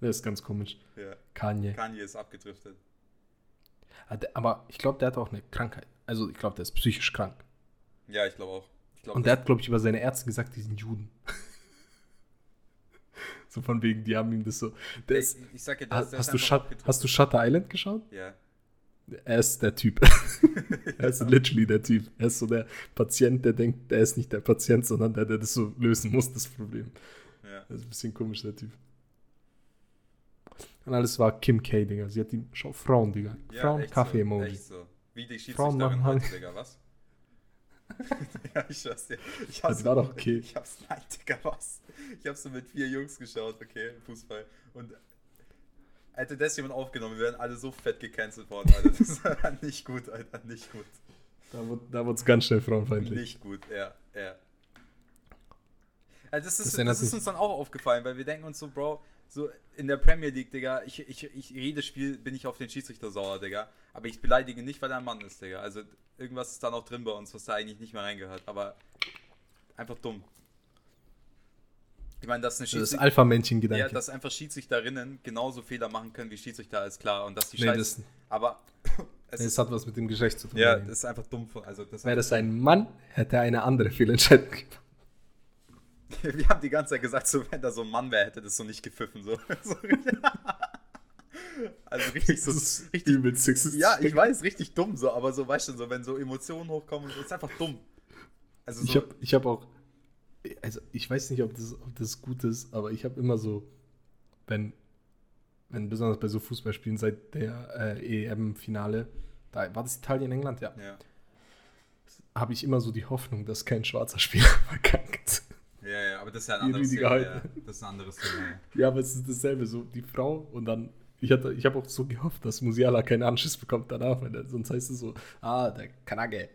Das ist ganz komisch. Ja. Kanye. Kanye ist abgedriftet. Er- Aber ich glaube, der hat auch eine Krankheit. Also, ich glaube, der ist psychisch krank. Ja, ich glaube auch. Ich glaub, Und der hat, glaube ich, über seine Ärzte gesagt, die sind Juden. so von wegen, die haben ihm das so. Der ich, ich sag ja, der, hast, du Shut, hast du Shutter Island geschaut? Ja. Er ist der Typ. er ist literally der Typ. Er ist so der Patient, der denkt, der ist nicht der Patient, sondern der, der das so lösen muss, das Problem. ja. Das ist ein bisschen komisch, der Typ. Und alles war Kim K, Digga. Sie hat ihm, schau, Frauen, Digga. Ja, Frauen, Kaffee-Emoji. So, so. Wie die Frauen machen Digga, was? ja, ich schwör's dir. Ich Das war doch okay. Ich hab's, nein, Digga, was? Ich hab's so mit vier Jungs geschaut, okay, Fußball. Und hätte das jemand aufgenommen, wir wären alle so fett gecancelt worden, Alter. Das war nicht gut, Alter, nicht gut. Da wurde da es ganz schnell frauenfeindlich. Nicht gut, ja, ja. Also das ist, Das das, ist uns dann auch aufgefallen, weil wir denken uns so, Bro, so in der Premier League, Digga, ich, ich, ich jedes Spiel bin ich auf den Schiedsrichter sauer, Digga. Aber ich beleidige nicht, weil er ein Mann ist, Digga. Also irgendwas ist da noch drin bei uns, was da eigentlich nicht mehr reingehört. Aber einfach dumm. Ich meine, dass eine Das ist Alpha-Männchen-Gedanke. ja, dass einfach Schiedsrichterinnen genauso Fehler machen können wie Schiedsrichter, ist klar. Und dass die Nee, Scheiße. das- aber es Es ist, hat was mit dem Geschlecht zu tun. ja, das ist einfach dumm. Also das Wäre das ein Mann, hätte er eine andere Fehlentscheidung gemacht. Wir haben die ganze Zeit gesagt, so wenn da so ein Mann wäre, hätte das so nicht gepfiffen. So. So also richtig so. Richtig, übelst sexistisch. ja, ich weiß, richtig dumm so, aber so, weißt du, so, wenn so Emotionen hochkommen, ist einfach dumm. Also so, Ich habe ich hab auch, also ich weiß nicht, ob das, ob das gut ist, aber ich habe immer so, wenn, wenn besonders bei so Fußballspielen seit der äh, EM-Finale, da war das Italien, England, ja, ja. habe ich immer so die Hoffnung, dass kein schwarzer Spieler verkackt. ja, ja, aber das ist ja ein anderes Thema. Ja. Das ist ein anderes Thema. Ja, aber es ist dasselbe, so die Frau und dann Ich, hatte- ich habe auch so gehofft, dass Musiala keinen Anschiss bekommt danach, weil sonst heißt es so, ah, der Kanage,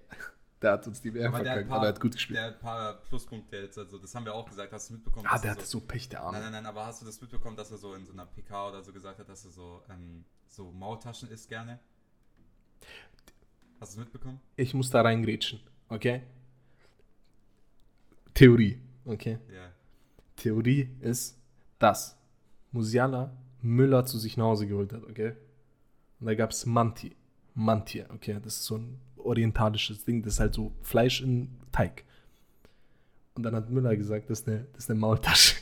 der hat uns die WM verkackt, aber er hat gut gespielt. der hat ein paar Pluspunkte jetzt, also das haben wir auch gesagt, hast du mitbekommen? ah, der er hatte so, so Pech, der Arme. Nein, nein, nein, aber hast du das mitbekommen, dass er so in so einer PK oder so gesagt hat, dass er so, ähm, so Maultaschen isst gerne? Hast du es mitbekommen? Ich muss da reingrätschen, okay? Theorie, okay? Ja. Theorie ist, dass Musiala Müller zu sich nach Hause geholt hat, okay? Und da gab es Manti. Mantia, okay? Das ist so ein orientalisches Ding, das ist halt so Fleisch in Teig. Und dann hat Müller gesagt, das ist eine, das ist eine Maultasche.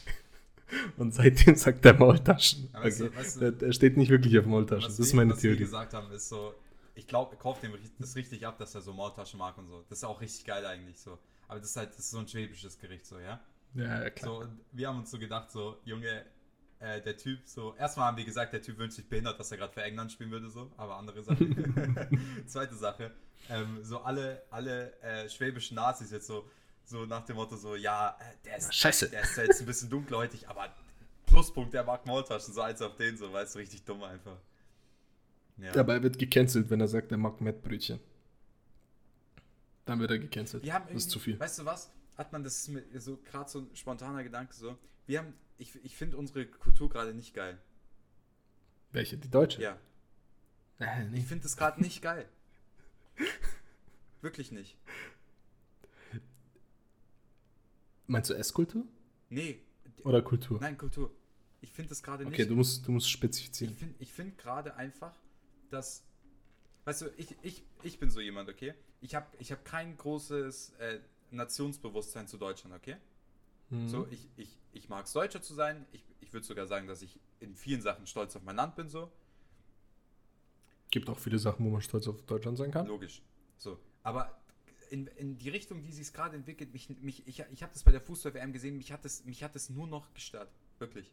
Und seitdem sagt er Maultaschen. Aber weißt du- Okay? weißt du- der, der steht nicht wirklich auf Maultaschen. Was Das ist wir- meine was wir Theorie. gesagt haben, ist so, ich glaube, er kauft dem das richtig ab, dass er so Maultaschen mag und so. Das ist auch richtig geil eigentlich so. Aber das ist halt, das ist so ein schwäbisches Gericht so, ja? Ja, klar. So, wir haben uns so gedacht, so, Junge, äh, der Typ, so, erstmal haben wir gesagt, der Typ wünscht sich behindert, dass er gerade für England spielen würde, so, aber andere Sache. Zweite Sache, ähm, so alle, alle äh, schwäbischen Nazis jetzt so, so nach dem Motto, so, ja, äh, der ist, Scheiße. der ist jetzt ein bisschen dunkelhäutig, aber Pluspunkt, der mag Maultaschen, so eins auf den, so, weißt du, richtig dumm einfach. Ja. Er wird gecancelt, wenn er sagt, er mag Mettbrötchen. Dann wird er gecancelt. Wir haben das ist zu viel. Weißt du was? Hat man das so gerade so ein spontaner Gedanke so. Wir haben, ich, ich finde unsere Kultur gerade nicht geil. Welche? Die deutsche? Ja. Äh, nee. Ich finde das gerade nicht geil. Wirklich nicht. Meinst du Esskultur? Nee. Oder Kultur? Nein, Kultur. Ich finde das gerade okay, nicht. du musst, du musst ich spezifizieren. finde ich find gerade einfach, dass. Weißt du, ich, ich, ich bin so jemand, okay? Ich habe ich hab kein großes äh, Nationsbewusstsein zu Deutschland, okay? Mhm. So, ich, ich, ich mag es Deutscher zu sein. Ich, ich würde sogar sagen, dass ich in vielen Sachen stolz auf mein Land bin, so. Gibt auch viele Sachen, wo man stolz auf Deutschland sein kann. Logisch. So. Aber in, in die Richtung, wie sich es gerade entwickelt, mich, mich, ich, ich habe das bei der Fußball-WM gesehen, mich hat, das, mich hat das nur noch gestört. Wirklich.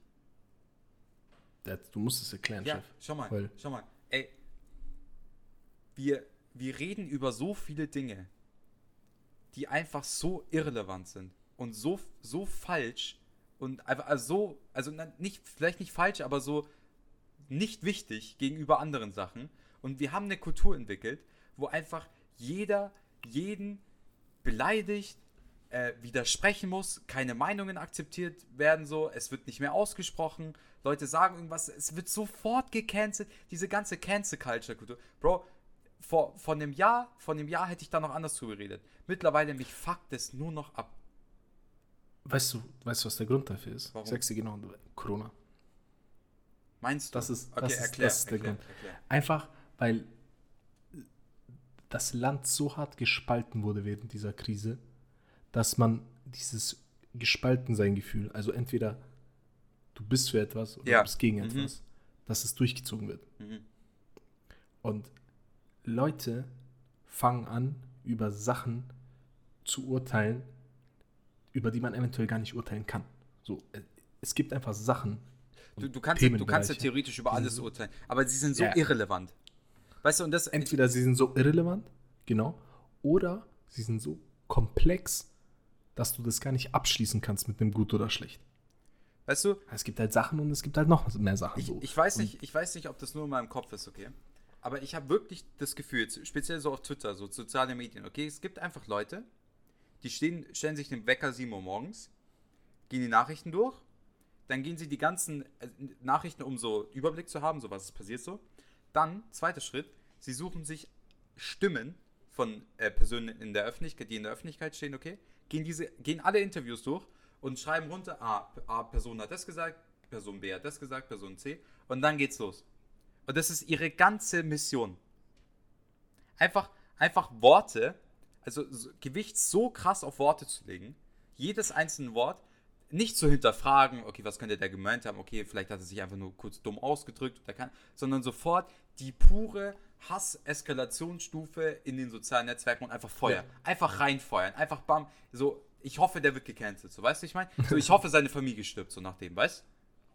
Das- Du musst es erklären, Ja, Chef. schau mal, Weil- schau mal. Ey, wir, wir reden über so viele Dinge, die einfach so irrelevant sind und so, so falsch und einfach also so, also nicht, vielleicht nicht falsch, aber so nicht wichtig gegenüber anderen Sachen. Und wir haben eine Kultur entwickelt, wo einfach jeder jeden beleidigt, äh, widersprechen muss, keine Meinungen akzeptiert werden, so, es wird nicht mehr ausgesprochen, Leute sagen irgendwas, es wird sofort gecancelt, diese ganze Cancel-Culture-Kultur. Bro, vor, vor einem Jahr, vor einem Jahr hätte ich da noch anders zugeredet. Mittlerweile mich fuckt es nur noch ab. Weißt du, weißt du, was der Grund dafür ist? Warum? Ich sag's dir genau. Corona. Meinst du? Das ist- okay, das ist- erklär, das ist der erklär, Grund. erklär. Einfach, weil das Land so hart gespalten wurde während dieser Krise, dass man dieses Gespaltensein-Gefühl, also entweder du bist für etwas oder Ja. du bist gegen Mhm. etwas, dass es durchgezogen wird. Mhm. Und Leute fangen an, über Sachen zu urteilen, über die man eventuell gar nicht urteilen kann. So, äh, es gibt einfach Sachen. Du, du, kannst, ja- du kannst ja theoretisch über alles urteilen, aber sie sind so Ja. irrelevant. Weißt du, und das. Entweder sie sind so irrelevant, genau, oder sie sind so komplex, dass du das gar nicht abschließen kannst mit einem gut oder schlecht. Weißt du, Es gibt halt Sachen und es gibt halt noch mehr Sachen. Ich, so. ich, weiß Und nicht, ich weiß nicht, ob das nur in meinem Kopf ist, okay? Aber ich habe wirklich das Gefühl, speziell so auf Twitter, so soziale Medien, okay? Es gibt einfach Leute, die stehen, stellen sich den Wecker 7 Uhr morgens, gehen die Nachrichten durch, dann gehen sie die ganzen äh, Nachrichten, um so Überblick zu haben, so was passiert so. Dann, zweiter Schritt, sie suchen sich Stimmen von äh, Personen in der Öffentlichkeit, die in der Öffentlichkeit stehen, okay? Gehen, diese, gehen alle Interviews durch und schreiben runter, ah, A, Person hat das gesagt, Person B hat das gesagt, Person C und dann geht's los. Und das ist ihre ganze Mission. Einfach, einfach Worte, also so, Gewicht so krass auf Worte zu legen, jedes einzelne Wort nicht zu hinterfragen, okay, was könnte der gemeint haben, okay, vielleicht hat er sich einfach nur kurz dumm ausgedrückt, oder kann, sondern sofort die pure Hass-Eskalationsstufe in den sozialen Netzwerken und einfach Feuer. Einfach reinfeuern, einfach bam, so, ich hoffe, der wird gecancelt, so, weißt du, ich meine? So, ich hoffe, seine Familie stirbt, so nach dem, weißt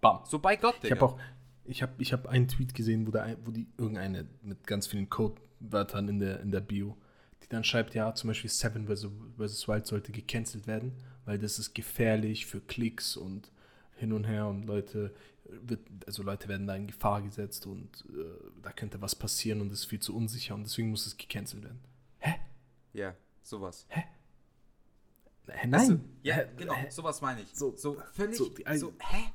Bam. So bei Gott, Ich habe auch, ich habe ich hab einen Tweet gesehen, wo, der, ein- wo die irgendeine mit ganz vielen Codewörtern in der, in der Bio, die dann schreibt, ja, zum Beispiel Seven vs. Wild sollte gecancelt werden, weil das ist gefährlich für Klicks und hin und her und Leute, wird, also Leute werden da in Gefahr gesetzt und äh, da könnte was passieren und es ist viel zu unsicher und deswegen muss es gecancelt werden. Hä? Ja, sowas. Hä? Nein. Ja, Hä? genau, Hä? sowas meine ich. So- So, völlig, so so, die ein- hä?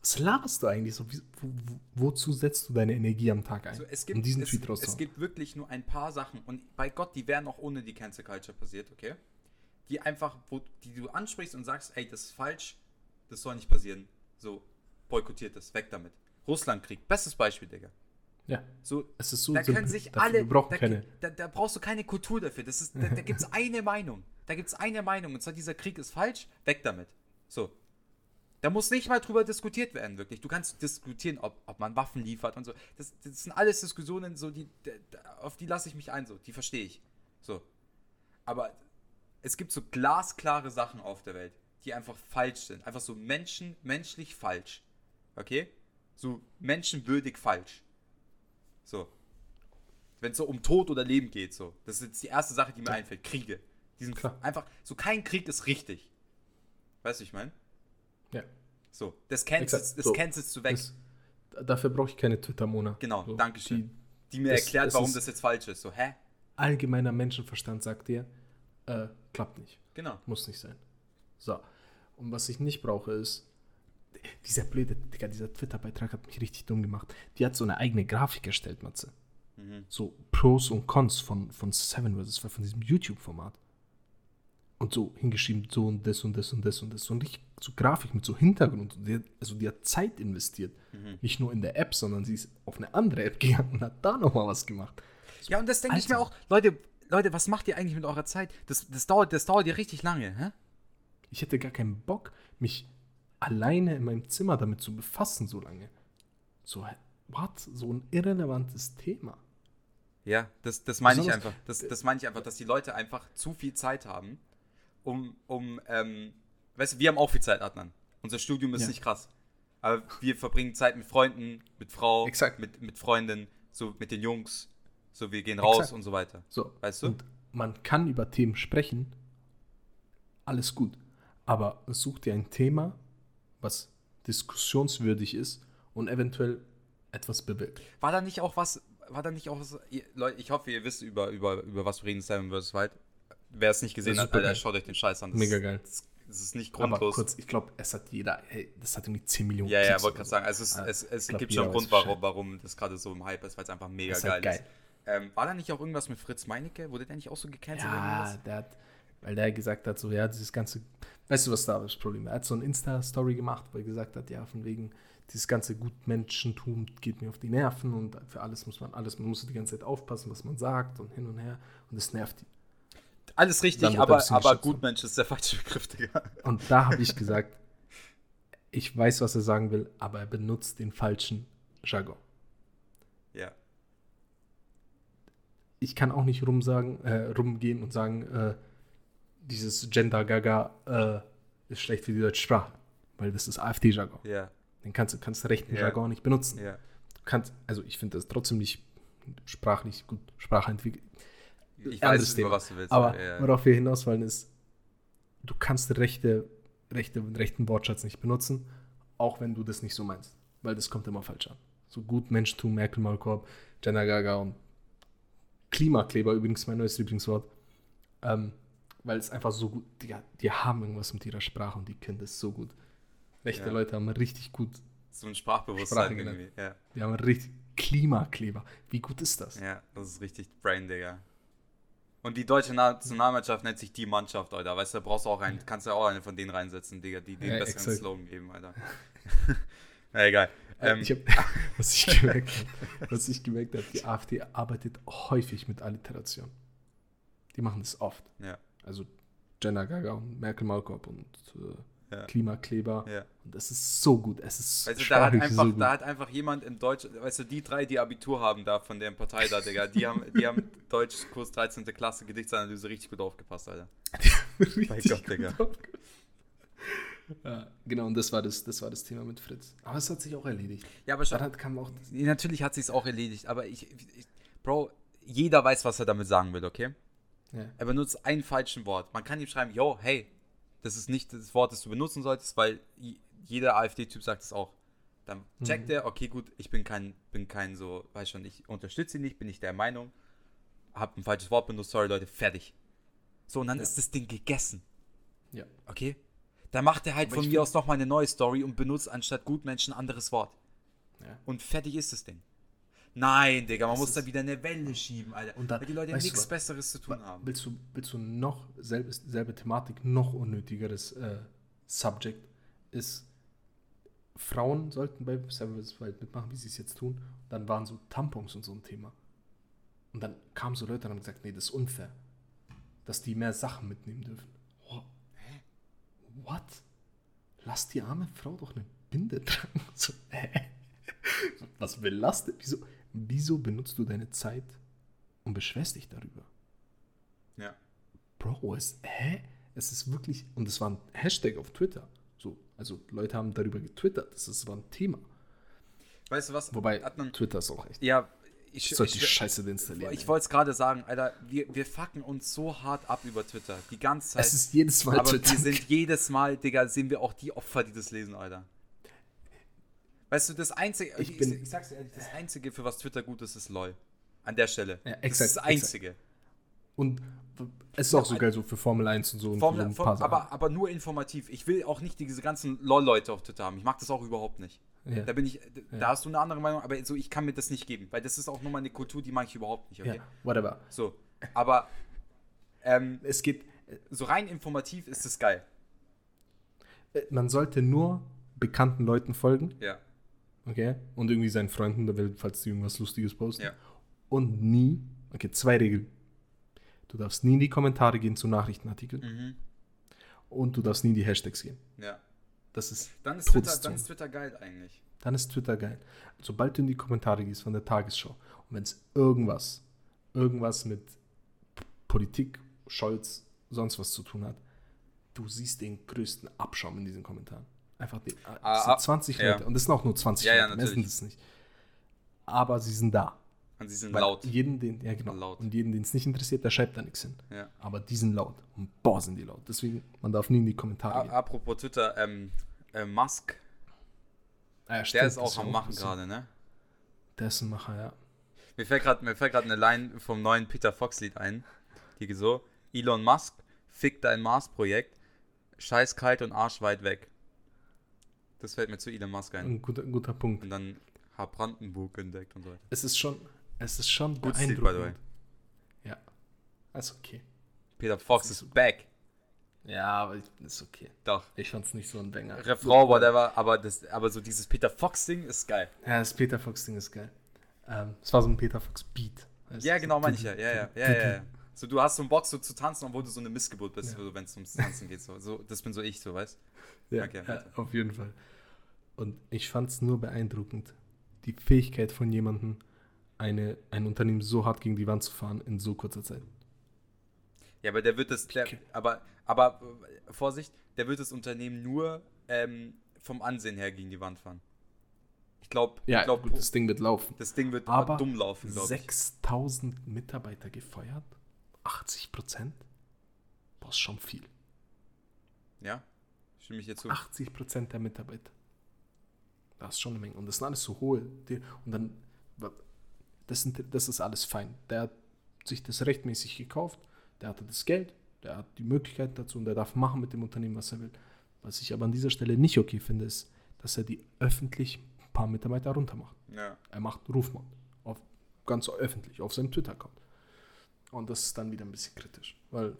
Was laberst du eigentlich so? Wie, wo, wo, wozu setzt du deine Energie am Tag ein? So, es gibt, um diesen es, Tweet es rauszuhauen. gibt wirklich nur ein paar Sachen und bei Gott, die wären auch ohne die Cancel Culture passiert, okay? Die einfach, wo, die du ansprichst und sagst, ey, das ist falsch, das soll nicht passieren. So, boykottiert das, weg damit. Russlandkrieg, bestes Beispiel, Digga. Ja, So, es ist so da können sich alle. Da, keine. Da, da brauchst du keine Kultur dafür. Das ist, da da gibt es eine Meinung. Da gibt es eine Meinung. Und zwar, dieser Krieg ist falsch, weg damit. So. Da muss nicht mal drüber diskutiert werden, wirklich. Du kannst diskutieren, ob, ob man Waffen liefert und so. Das, das sind alles Diskussionen, so die, auf die lasse ich mich ein, so. Die verstehe ich. So. Aber es gibt so glasklare Sachen auf der Welt, die einfach falsch sind. Einfach so Menschen, menschlich falsch. Okay? So menschenwürdig falsch. So. Wenn es so um Tod oder Leben geht, so. Das ist jetzt die erste Sache, die mir einfällt. Kriege. Die sind Klar. einfach, so kein Krieg ist richtig. Weißt du, ich meine? Ja. So. Das cancelst, das So. cancelst du weg. Das, dafür brauche ich keine Twitter-Mona. genau, So, Dankeschön. die- Die, mir das- erklärt, das warum das jetzt falsch ist. So, hä? allgemeiner Menschenverstand sagt dir, äh, klappt nicht. Genau. Muss nicht sein. So. Und was ich nicht brauche ist, dieser blöde, Digga, dieser Twitter-Beitrag hat mich richtig dumm gemacht. Die hat so eine eigene Grafik erstellt, Matze. Mhm. So Pros und Cons von, von Seven vs. Five, von diesem YouTube-Format. Und so hingeschrieben, so und das und das und das und das. Ein richtig so Grafik mit so Hintergrund. Und die, hat- also die hat Zeit investiert. Mhm. Nicht nur in der App, sondern sie ist auf eine andere App gegangen und hat da nochmal was gemacht. Ja, und das denke ich mir auch, Leute, Leute, was macht ihr eigentlich mit eurer Zeit? Das, das, dauert, das dauert ja richtig lange, hä? Ich hätte gar keinen Bock, mich alleine in meinem Zimmer damit zu befassen, so lange. So, what? So ein irrelevantes Thema. Ja, das, das meine ich einfach. Das, das meine ich einfach, dass die Leute einfach zu viel Zeit haben, um, um ähm, weißt du, wir haben auch viel Zeit, Adnan. Unser Studium ist Ja. nicht krass. Aber wir verbringen Zeit mit Freunden, mit Frau, Exakt. mit, mit Freundinnen, so mit den Jungs, so wir gehen raus Exakt. und so weiter. So, Weißt du? Und man kann über Themen sprechen, alles gut. Aber such dir ein Thema, was diskussionswürdig ist und eventuell etwas bewirkt. War da nicht auch was, war da nicht auch was, ihr, Leute, ich hoffe, ihr wisst über, über, über was wir reden, Seven vs. Wild. Wer es nicht gesehen hat, Alter, geil. schaut euch den Scheiß an. Das Mega ist, geil. Das, das ist nicht Aber grundlos. kurz, ich glaube, es hat jeder, hey, das hat irgendwie 10 Millionen Ja, ja, Klicks wollte oder gerade so. sagen, also es, Ah, es, es glaub, gibt schon einen Grund, warum, warum das gerade so im Hype ist, weil es einfach mega ist geil, halt geil. ist. Ähm, war da nicht auch irgendwas mit Fritz Meinecke? Wurde der nicht auch so gecancelt? Ja, der hat, weil der gesagt hat, so, ja, dieses ganze, weißt du, was da das Problem war? Er hat so ein Insta-Story gemacht, wo er gesagt hat, ja, von wegen, dieses ganze Gutmenschentum geht mir auf die Nerven und für alles muss man, alles, man muss die ganze Zeit aufpassen, was man sagt und hin und her und das nervt ihn. Alles richtig, er aber, aber. Gutmensch ist der falsche Begriff, Digga. Und da habe ich gesagt, ich weiß, was er sagen will, aber er benutzt den falschen Jargon. Ja. Ich kann auch nicht rumsagen, äh, rumgehen und sagen, äh, dieses Gender-Gaga äh, ist schlecht für die deutsche Sprache, weil das ist AfD-Jargon. Ja, Den kannst du kannst rechten Ja. Jargon nicht benutzen. ja. Du kannst, also ich finde das trotzdem nicht sprachlich gut, Sprache entwickelt. Ich weiß, Thema. über was du willst. Aber ja, worauf wir hinaus wollen ist, du kannst rechte, rechte, rechten Wortschatz nicht benutzen, auch wenn du das nicht so meinst, weil das kommt immer falsch an. So gut Menschtum, Merkel, Malkorb, Jenna Gaga und Klimakleber übrigens mein neues Lieblingswort, ähm, weil es einfach so gut, die, die haben irgendwas mit ihrer Sprache und die können das so gut. Rechte Ja. Leute haben richtig gut, so ein Sprachbewusstsein irgendwie. Ja. die haben richtig Klimakleber. Wie gut ist das? ja, das ist richtig Brain, Digga. Und die deutsche Nationalmannschaft nennt sich die Mannschaft, Alter. Weißt du, da brauchst du auch einen, kannst du auch eine von denen reinsetzen, Digga, die den Ja, besseren exakt. Slogan geben, Alter. Na egal. Ähm, ich hab, was, ich gemerkt hab, was ich gemerkt habe, die AfD arbeitet häufig mit Alliteration. Die machen das oft. ja, Also Jenna Gaga und Merkel Malkorb und äh, Ja. Klimakleber. ja. Und das ist so gut. Es ist du, da hat, einfach, so gut. da hat einfach jemand in Deutsch, weißt du, die drei, die Abitur haben da von der Partei da, Digga, die haben, die haben Deutsch Kurs 13. Klasse Gedichtsanalyse richtig gut aufgepasst, Alter. Richtig Mein Gott, Digga. ja, genau, und das war das, das war das Thema mit Fritz. Aber es hat sich auch erledigt. Ja, aber hat, kam auch natürlich hat sich's auch erledigt, aber ich, ich, Bro, jeder weiß, was er damit sagen will, okay? ja, Er benutzt ein falschen Wort. Man kann ihm schreiben, yo, hey, das ist nicht das Wort, das du benutzen solltest, weil jeder AfD-Typ sagt es auch. Dann checkt Mhm. er, okay, gut, ich bin kein, bin kein so, weiß schon, ich unterstütze ihn nicht, bin nicht der Meinung, hab ein falsches Wort benutzt, sorry Leute, fertig. So, und dann Ja. ist das Ding gegessen. Ja. Okay? Dann macht er halt Aber von ich mir aus nochmal eine neue Story und benutzt anstatt Gutmenschen ein anderes Wort. Ja. Und fertig ist das Ding. Nein, Digga, man Das muss dann wieder eine Welle schieben, Alter. Und dann- weil die Leute nichts was? Besseres zu tun haben. Willst du, willst du noch selbe, selbe Thematik, noch unnötigeres äh, Subject ist, Frauen sollten bei Service Wild mitmachen, wie sie es jetzt tun. Dann waren so Tampons und so ein Thema. Und dann kamen so Leute und haben gesagt, nee, das ist unfair. Dass die mehr Sachen mitnehmen dürfen. Oh, hä? What? Lass die arme Frau doch eine Binde tragen. So, hä? Was belastet? Wieso, wieso benutzt du deine Zeit und beschwerst dich darüber? Ja. Bro, es, hä? Es ist wirklich, und es war ein Hashtag auf Twitter. So, also Leute haben darüber getwittert. Das ist, war ein Thema. Weißt du was? Wobei, Hat man, Twitter ist auch echt. ja, ich, Ich sollte die ich, Scheiße deinstallieren. ich wollte es gerade sagen, Alter, wir, wir fucken uns so hart ab über Twitter. Die ganze Zeit. es ist jedes Mal aber Twitter. wir sind jedes Mal, Digga, sehen wir auch die Opfer, die das lesen, Alter. Weißt du, das Einzige, Ich ich, bin- ich, ich sag's dir ehrlich, das Einzige, für was Twitter gut ist, ist LOL. An der Stelle. Ja, das exakt, ist das Einzige. Und es ist auch so geil so für Formel 1 und so. Und Formel, so ein Form, paar Sachen. aber, aber nur informativ. Ich will auch nicht diese ganzen LOL-Leute auf Twitter haben. Ich mag das auch überhaupt nicht. ja. Da bin ich, da hast du eine andere Meinung, aber so, ich kann mir das nicht geben, weil das ist auch nur mal eine Kultur, die mag ich überhaupt nicht, okay? ja, whatever. So. Aber ähm, Es geht, so rein informativ ist es geil. äh, man sollte nur bekannten Leuten folgen, Ja. Okay? Und irgendwie seinen Freunden, der will, falls die irgendwas Lustiges posten. Ja. Und nie, okay, zwei Regeln. Du darfst nie in die Kommentare gehen zu Nachrichtenartikeln Mhm. und du darfst nie in die Hashtags gehen. Ja. Das ist Dann ist, Twitter, dann ist Twitter geil eigentlich. dann ist Twitter geil. Sobald du in die Kommentare gehst von der Tagesschau und wenn es irgendwas, irgendwas mit Politik, Scholz, sonst was zu tun hat, du siehst den größten Abschaum in diesen Kommentaren. Einfach die, Ah, sind ah, 20 ja. Leute und das sind auch nur 20 Ja, ja, Leute, mehr sind natürlich. es nicht. Aber sie sind da. Und sie sind Weil laut. Jeden, den, ja, genau. Laut. Und jeden, den es nicht interessiert, der schreibt da nichts hin. Ja. Aber die sind laut. Und boah, sind die laut. Deswegen, man darf nie in die Kommentare A gehen. apropos Twitter, ähm, äh, Musk, Ah, ja, der stimmt, ist das auch am Machen gerade, ne? Der ist ein Macher, ja. Mir fällt gerade mir fällt gerade eine Line vom neuen Peter Fox Lied ein. Die so: Elon Musk fickt dein Mars-Projekt, scheiß kalt und arschweit weg. Das fällt mir zu Elon Musk ein. Ein guter, guter Punkt. Und dann hat Brandenburg entdeckt und so weiter. Es ist schon, es ist schon Gutes Lied, by the beeindruckend. Ja, ist okay. Peter Fox ist ist back. Ja, aber ist okay. Doch. Ich fand's nicht so ein Banger. Refrain, whatever, aber, das, aber so dieses Peter Fox-Ding ist geil. Ja, das Peter Fox-Ding ist geil. Ähm, es war so ein Peter Fox-Beat. Ja, genau. Ja, ja, ja, ja, ja. So, du hast so einen Bock, so zu tanzen, obwohl du so eine Missgeburt bist, Ja. so, wenn es ums Tanzen geht. So. so, das bin so ich, so, weißt Ja, Okay, ja, auf jeden Fall. Und ich fand es nur beeindruckend, die Fähigkeit von jemandem, eine, ein Unternehmen so hart gegen die Wand zu fahren in so kurzer Zeit. Ja, aber der wird das, Okay. aber, aber, äh, Vorsicht, der wird das Unternehmen nur ähm, vom Ansehen her gegen die Wand fahren. Ich glaube, Ja, ich glaub, gut, das Ding wird laufen. das Ding wird Aber dumm laufen, glaube ich. 6000 Mitarbeiter gefeuert, 80 Prozent, boah, ist schon viel. Ja, stimme ich dir zu. 80 Prozent der Mitarbeiter. Das ist schon eine Menge. Und das sind alles so hohe. Die, und dann, das, sind, das ist alles fein. Der hat sich das rechtmäßig gekauft, der hatte das Geld, der hat die Möglichkeit dazu und der darf machen mit dem Unternehmen, was er will. Was ich aber an dieser Stelle nicht okay finde, ist, dass er die öffentlich ein paar Mitarbeiter runtermacht. Ja. Er macht Rufmord. Auf, ganz öffentlich, auf seinem Twitter-Account. Und das ist dann wieder ein bisschen kritisch, weil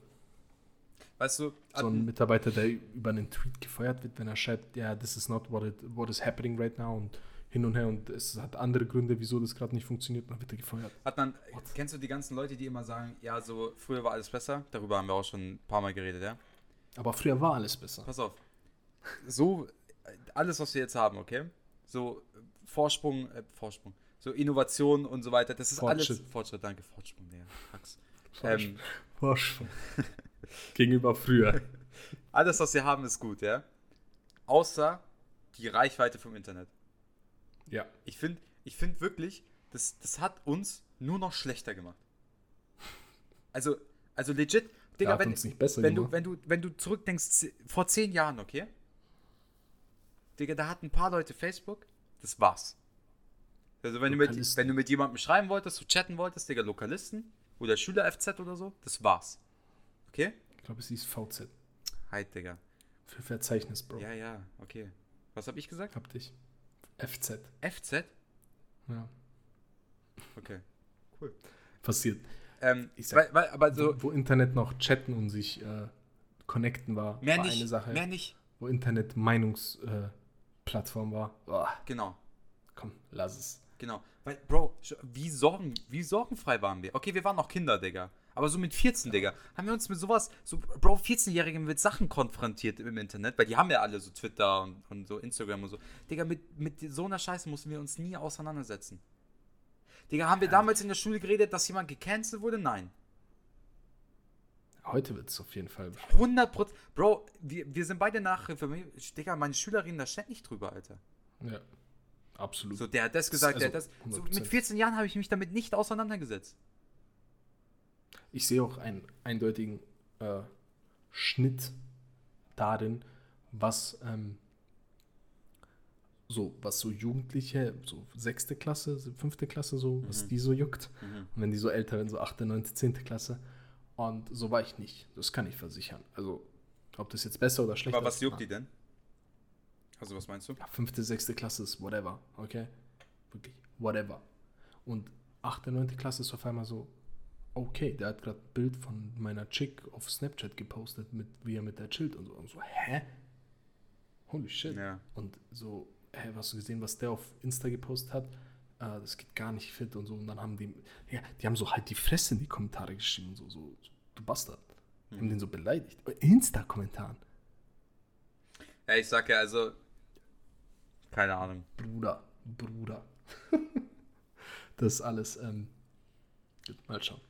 Weißt du, so ein Mitarbeiter, der über einen Tweet gefeuert wird, wenn er schreibt, ja, this is not what, it, what is happening right now und hin und her und es hat andere Gründe, wieso das gerade nicht funktioniert, dann wird er gefeuert. Hat man, kennst du die ganzen Leute, die immer sagen, ja, so früher war alles besser? Darüber haben wir auch schon ein paar Mal geredet, ja? Aber früher war alles besser. Pass auf. So, alles, was wir jetzt haben, okay? So Vorsprung, äh, Vorsprung, so Innovation und so weiter, das ist alles. Fortschritt. Fortschritt, danke, Fortsprung, ja. Fax. Ähm, Vorsprung. Gegenüber früher. alles, was wir haben, ist gut, ja? Außer die Reichweite vom Internet. Ja. Ich finde ich find wirklich, das, das hat uns nur noch schlechter gemacht. Also, also legit, Digga, wenn, uns nicht besser wenn, du, wenn, du, wenn du zurückdenkst, vor zehn Jahren, okay? Digga, da hatten ein paar Leute Facebook. Das war's. Also wenn du, mit, wenn du mit jemandem schreiben wolltest, du chatten wolltest, Digga, Lokalisten oder Schüler-FZ oder so, das war's. Okay? Ich glaube, es hieß VZ. Halt, Digga. Für Verzeichnis, Bro. Ja, ja, okay. Was hab ich gesagt? Hab dich. FZ. FZ? Ja. Okay. Passiert. Ähm, Ich sag- weil, weil, aber so, wo, Internet noch chatten und sich äh, connecten war, mehr war nicht, eine Sache. mehr nicht. Wo Internet Meinungsplattform äh, war. Boah, Genau, komm, lass es. Genau. Weil, Bro, wie, sorgen, wie sorgenfrei waren wir? Okay, wir waren noch Kinder, Digga. Aber so mit 14, Digga, haben wir uns mit sowas, so, Bro, 14-Jährige mit Sachen konfrontiert im Internet, weil die haben ja alle so Twitter und, und so Instagram und so. Digga, mit, mit so einer Scheiße mussten wir uns nie auseinandersetzen. Digga, haben wir damals in der Schule geredet, dass jemand gecancelt wurde? Nein. Heute wird es auf jeden Fall. 100 Prozent. Bro, wir, wir sind beide Nachhilfe. Digga, meine Schülerin, da ständig drüber, Alter. Ja, absolut. So, der hat das gesagt, der hat das. Also, So, 100%. mit 14 Jahren habe ich mich damit nicht auseinandergesetzt. Ich sehe auch einen eindeutigen äh, Schnitt darin, was ähm, so, was so Jugendliche, so sechste Klasse, fünfte Klasse, so, was Mhm. die so juckt. Und wenn die so älter werden, so achte, neunte, zehnte Klasse. Und so war ich nicht. Das kann ich versichern. Also, ob das jetzt besser oder schlechter Aber was ist, juckt die denn? Also, was meinst du? Ja, fünfte, sechste Klasse ist whatever, okay? Wirklich, whatever. Und achte, neunte Klasse ist auf einmal so, okay, der hat gerade ein Bild von meiner Chick auf Snapchat gepostet, mit, wie er mit der chillt und so. Und so, hä? Holy shit. Ja. Und so, hä, hast du gesehen, was der auf Insta gepostet hat? Äh, das geht gar nicht fit und so. Und dann haben die, ja, die haben so halt die Fresse in die Kommentare geschrieben und so, so, du Bastard. Die haben den so beleidigt. Insta-Kommentaren. Ja, ich sag ja, also. Keine Ahnung. Bruder, Bruder. das ist alles, ähm, mal schauen.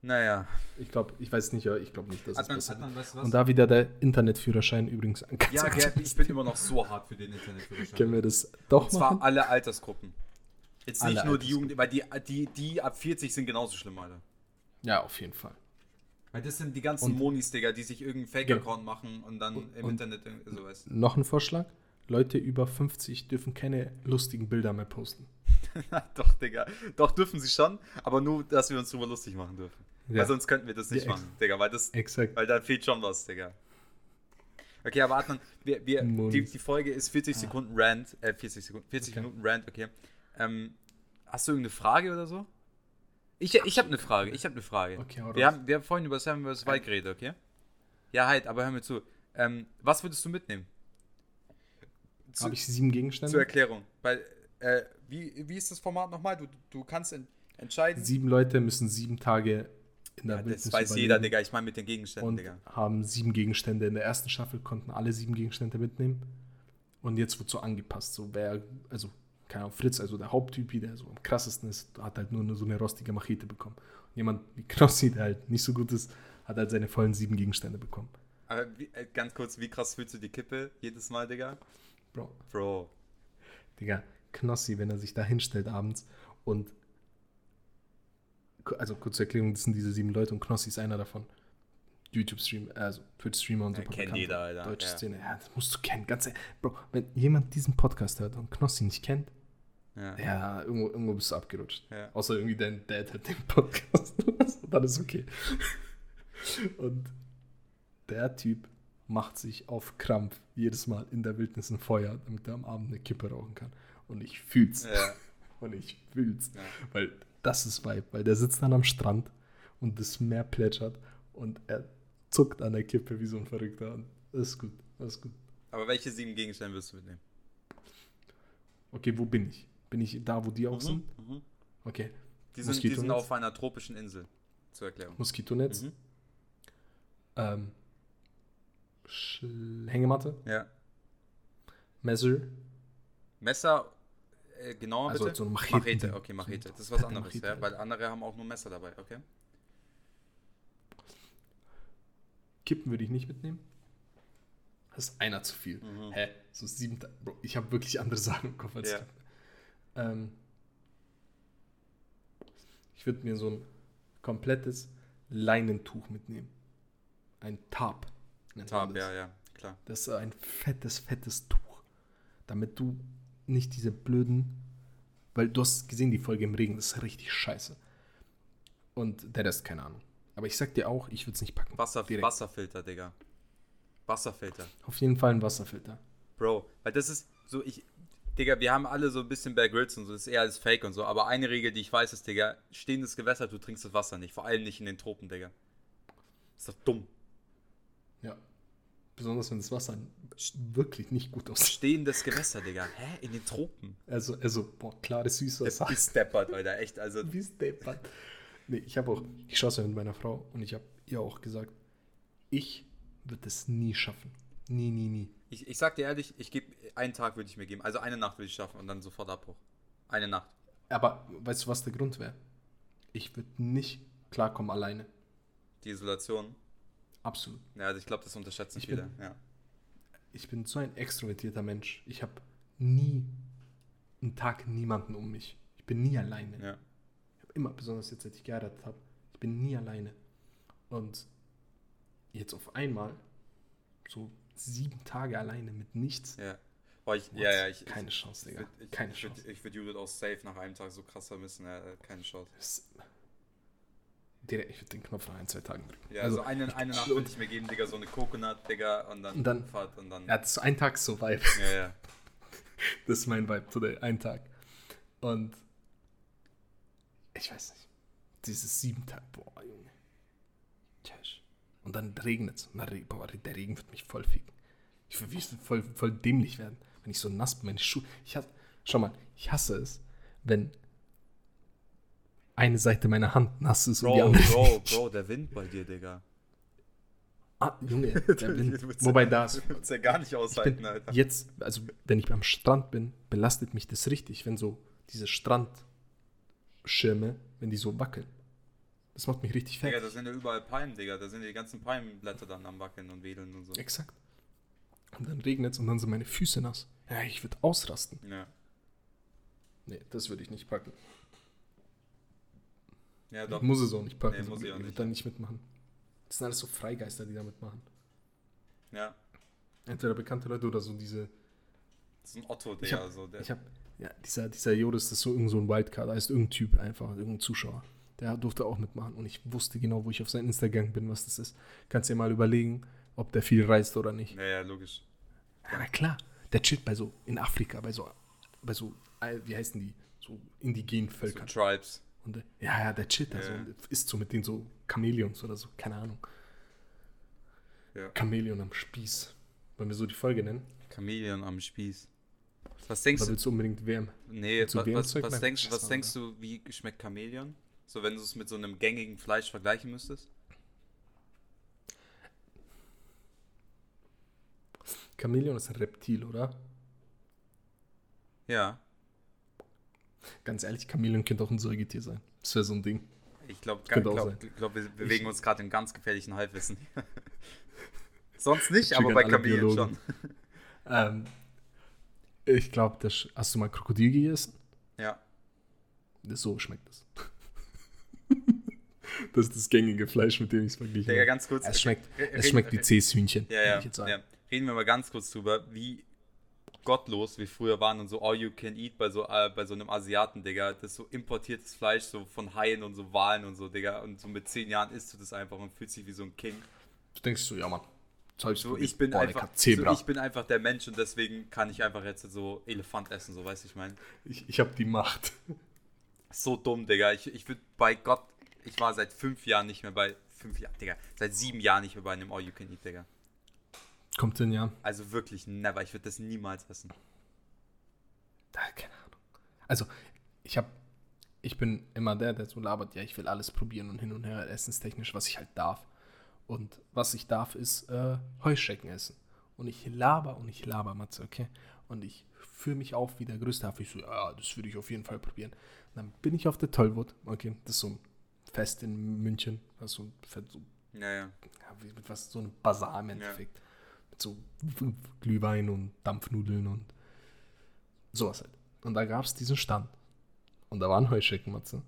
Naja. Ich glaube, ich weiß nicht, ich glaube nicht, dass es hat man wird. was, was? Und da wieder der Internetführerschein übrigens an ganz ja, Gerd, ich bin immer noch so hart für den Internetführerschein. Können wir das doch Und zwar machen? alle Altersgruppen. Jetzt nicht Alle nur die. Jugend, weil die, die, die ab 40 sind genauso schlimm, Alter. Ja, auf jeden Fall. Weil das sind die ganzen Und- Monis, Digga, die sich irgendeinen Fake-Account machen und dann im und- Internet sowas. Noch ein Vorschlag. Leute über 50 dürfen keine lustigen Bilder mehr posten. Doch, Digga. Doch, dürfen sie schon, aber nur, dass wir uns drüber lustig machen dürfen. Ja. Weil sonst könnten wir das nicht Ja, machen, Digga, weil das, Exakt. weil da fehlt schon was, Digga. Okay, aber Adnan, wir, wir, die, die Folge ist 40 Sekunden Rant, äh, 40 Sekunden, 40 Okay. Minuten Rant, okay. Ähm, hast du irgendeine Frage oder so? Ich, ich habe eine Frage, ich habe eine Frage. Okay, wir, haben, wir haben vorhin über Seven vs. Wild geredet, okay? Ja, halt, aber hör mir zu. Ähm, was würdest du mitnehmen? Habe ich sieben Gegenstände? zur Erklärung. Weil, äh, wie, wie ist das Format nochmal? Du, du kannst en entscheiden. Sieben Leute müssen sieben Tage in der Ja, Wildnis das weiß jeder, Digga. Ich meine mit den Gegenständen, Und Digga. haben sieben Gegenstände. In der ersten Staffel konnten alle sieben Gegenstände mitnehmen. Und jetzt wird so angepasst. So wer, also, keine Ahnung, Fritz, also der Haupttypi, der so am krassesten ist, hat halt nur so eine rostige Machete bekommen. Und jemand wie Knossi, der halt nicht so gut ist, hat halt seine vollen sieben Gegenstände bekommen. Aber wie, äh, ganz kurz, wie krass fühlst du die Kippe jedes Mal, Digga? Bro, Bro. Digga, Knossi, wenn er sich da hinstellt abends und also kurze Erklärung, das sind diese sieben Leute und Knossi ist einer davon. YouTube-Stream, also Twitch-Streamer und Ja, super kennt jeder, Alter, Deutsche ja. Szene, ja, das musst du kennen. Ganz ehrlich. Bro, wenn jemand diesen Podcast hört und Knossi nicht kennt, Ja. ja, irgendwo, irgendwo bist du abgerutscht. Ja. Außer irgendwie dein Dad hört den Podcast. und dann ist okay. Und der Typ macht sich auf Krampf jedes Mal in der Wildnis ein Feuer, damit er am Abend eine Kippe rauchen kann. Und ich fühl's. Ja. Und ich fühl's. Ja. Weil das ist Vibe. Weil der sitzt dann am Strand und das Meer plätschert und er zuckt an der Kippe wie so ein Verrückter. Und das ist gut. Das ist gut. Aber welche sieben Gegenstände wirst du mitnehmen? Okay, wo bin ich? Bin ich da, wo die auch sind? Mhm. Okay. Die, sind, die sind Moskitonetz? auf einer tropischen Insel. Zur Erklärung. Moskitonetz. Mhm. Ähm, Schl- Hängematte. Ja. Messer. Messer, äh, genauer Also bitte? so ein Macheten- okay, Machete. Das ist was anderes, Machete, ja, weil andere haben auch nur Messer dabei, okay? Kippen würde ich nicht mitnehmen. Das ist einer zu viel. Mhm. Hä? So sieben. Bro, ich habe wirklich andere Sachen im Kopf als Ja. Ähm, ich würde mir so ein komplettes Leinentuch mitnehmen. Ein Tarp. Man Tab, das. ja, ja, klar. Das ist ein fettes, fettes Tuch. damit du nicht diese blöden, weil du hast gesehen, die Folge im Regen, das ist richtig scheiße. Und der Rest, keine Ahnung. Aber ich sag dir auch, ich würde es nicht packen. Wasser, Direkt. Wasserfilter, Digga. Wasserfilter. Auf jeden Fall ein Wasserfilter. Bro, weil das ist so, ich, Digga, wir haben alle so ein bisschen Bear Grylls und so, das ist eher alles Fake und so, aber eine Regel, die ich weiß, ist, Digga, stehendes Gewässer, du trinkst das Wasser nicht, vor allem nicht in den Tropen, Digga. Ist doch dumm. Besonders wenn das Wasser wirklich nicht gut aussieht. Stehendes Gewässer, Digga. Hä? In den Tropen? Also, also boah, klares Süßwasser. Das ist deppert, Alter, echt, also. Wie steppert. Nee, ich habe auch, ich schaue es ja mit meiner Frau und ich habe ihr auch gesagt, ich würde es nie schaffen. Nie, nie, nie. Ich, ich sag dir ehrlich, ich gebe, einen Tag würde ich mir geben, also eine Nacht würde ich schaffen und dann sofort Abbruch. Eine Nacht. Aber weißt du, was der Grund wäre? Ich würde nicht klarkommen alleine. Die Isolation. Absolut. Ja, also ich glaube, das unterschätzen Ich viele. bin- ja. Ich bin so ein extrovertierter Mensch. Ich habe nie einen Tag niemanden um mich. Ich bin nie alleine. ja. Ich habe immer, besonders jetzt, seit ich geheiratet habe, ich bin nie alleine. Und jetzt auf einmal so sieben Tage alleine mit nichts. Ja. Boah, ich, What? ja, ja, ich, Keine Chance, Digga. würd- ich, Keine ich, würd- Chance. Ich würde Judith auch safe nach einem Tag so krass vermissen, ja, keine Chance. Das- Direkt, ich würde den Knopf nach ein, zwei Tagen drücken. Ja, also, eine, eine Nacht würde ich mir geben, Digga, so eine Coconut, Digga, und dann, Und dann- Fahrt und dann. Ja, das ist so ein Tag so Vibe. ja, ja. Das ist mein Vibe today, ein Tag. Und ich weiß nicht. Dieses sieben Tage, boah, Junge. Tschüss. Und dann regnet es. Boah, der Regen wird mich voll ficken. Ich würde voll, voll dämlich werden, wenn ich so nass bin, meine Schuhe. Ich hasse, schau mal, ich hasse es, wenn eine Seite meiner Hand nass ist und die Bro, andere Bro, nicht. Bro, der Wind bei dir, Digga. Ah, Junge, der Wind. Wobei da ist. Du ja gar nicht Ich aushalten, bin Alter. jetzt, also wenn ich am Strand bin, belastet mich das richtig, wenn so diese Strandschirme, wenn die so wackeln. Das macht mich richtig Digga, fett. da sind ja überall Palmen, Digga. Da sind die ganzen Palmenblätter dann am Wackeln und Wedeln und so. Exakt. Und dann regnet es und dann sind meine Füße nass. Ja, ich würde ausrasten. Ja. Nee, das würde ich nicht packen. Ja, Ich doch. muss es auch nicht packen. Nee, so, muss ich auch ich nicht. da nicht mitmachen. Das sind alles so Freigeister, die da mitmachen. Ja. Entweder bekannte Leute oder so diese. Das ist ein Otto, Ich Digga. hab, so, der, ich hab, ja, dieser, dieser Joris, das ist so irgend so ein Wildcard, da ist irgendein Typ einfach, irgendein Zuschauer. Der durfte auch mitmachen und ich wusste genau, wo ich auf sein Instagram bin, was das ist. Kannst dir mal überlegen, ob der viel reist oder nicht. ja, ja, logisch. Ja, na klar, der chillt bei so, in Afrika, bei so, bei so, wie heißen die, so indigenen So Völkern. Tribes. Und, ja, ja, der chillt da so und isst so mit denen so Chamäleons oder so, keine Ahnung. Ja. Chamäleon am Spieß. Wollen wir so die Folge nennen? Chameleon am Spieß. Was denkst Oder du? willst du unbedingt WM? Nee, was, WM was, was, denkst, was denkst du, wie schmeckt Chameleon? So, wenn du es mit so einem gängigen Fleisch vergleichen müsstest? Chamäleon ist ein Reptil, oder? Ja. Ganz ehrlich, Chamäleon könnte auch ein Säugetier sein. Das wäre so ein Ding. Ich glaube, glaub, glaub, wir bewegen uns gerade im ganz gefährlichen Halbwissen. Sonst nicht, aber bei Biologen. schon. Ähm, ich glaube, hast du mal Krokodil gegessen? Ja. So schmeckt das. das ist das gängige Fleisch, mit dem ich es verglichen habe. ganz kurz. Es schmeckt, Re- es reden- schmeckt wie Zähshühnchen. Ja, ja, ich jetzt sagen. ja. Reden wir mal ganz kurz drüber, wie gottlos wir früher waren und so all you can eat bei so, äh, bei so einem Asiaten, Digga. Das ist so importiertes Fleisch, so von Haien und so Walen und so, Digga. Und so mit zehn Jahren isst du das einfach und fühlst dich wie so ein King. Du denkst so, ja Mann, So, ich bin Boah, einfach. So, ich bin einfach der Mensch und deswegen kann ich einfach jetzt so Elefant essen, so weißt du, ich meine. ich, ich habe die Macht. So dumm, Digga. Ich, ich würde bei Gott, ich war seit fünf Jahren nicht mehr bei, fünf Jahren, Digga, seit sieben Jahren nicht mehr bei einem All You Can Eat, Digga. Kommt denn ja? Also wirklich never. Ich würde das niemals essen. Da, keine Ahnung. Also, ich habe, ich bin immer der, der so labert, ja, ich will alles probieren und hin und her, essenstechnisch, was ich halt darf. Und was ich darf, ist äh, Heuschrecken essen. Und ich laber und ich laber, Matze, okay? Und ich fühle mich auf wie der größte Affe. Ich so, ja, das würde ich auf jeden Fall probieren. Und dann bin ich auf der Tollwood, okay? Das ist so ein Fest in München. Das ist so ein Fett, so Ja, ja. ja, was, so ein Basar im Endeffekt. Mit so Glühwein und Dampfnudeln und sowas halt. Und da gab es diesen Stand. Und da waren Heuschrecken, Matze.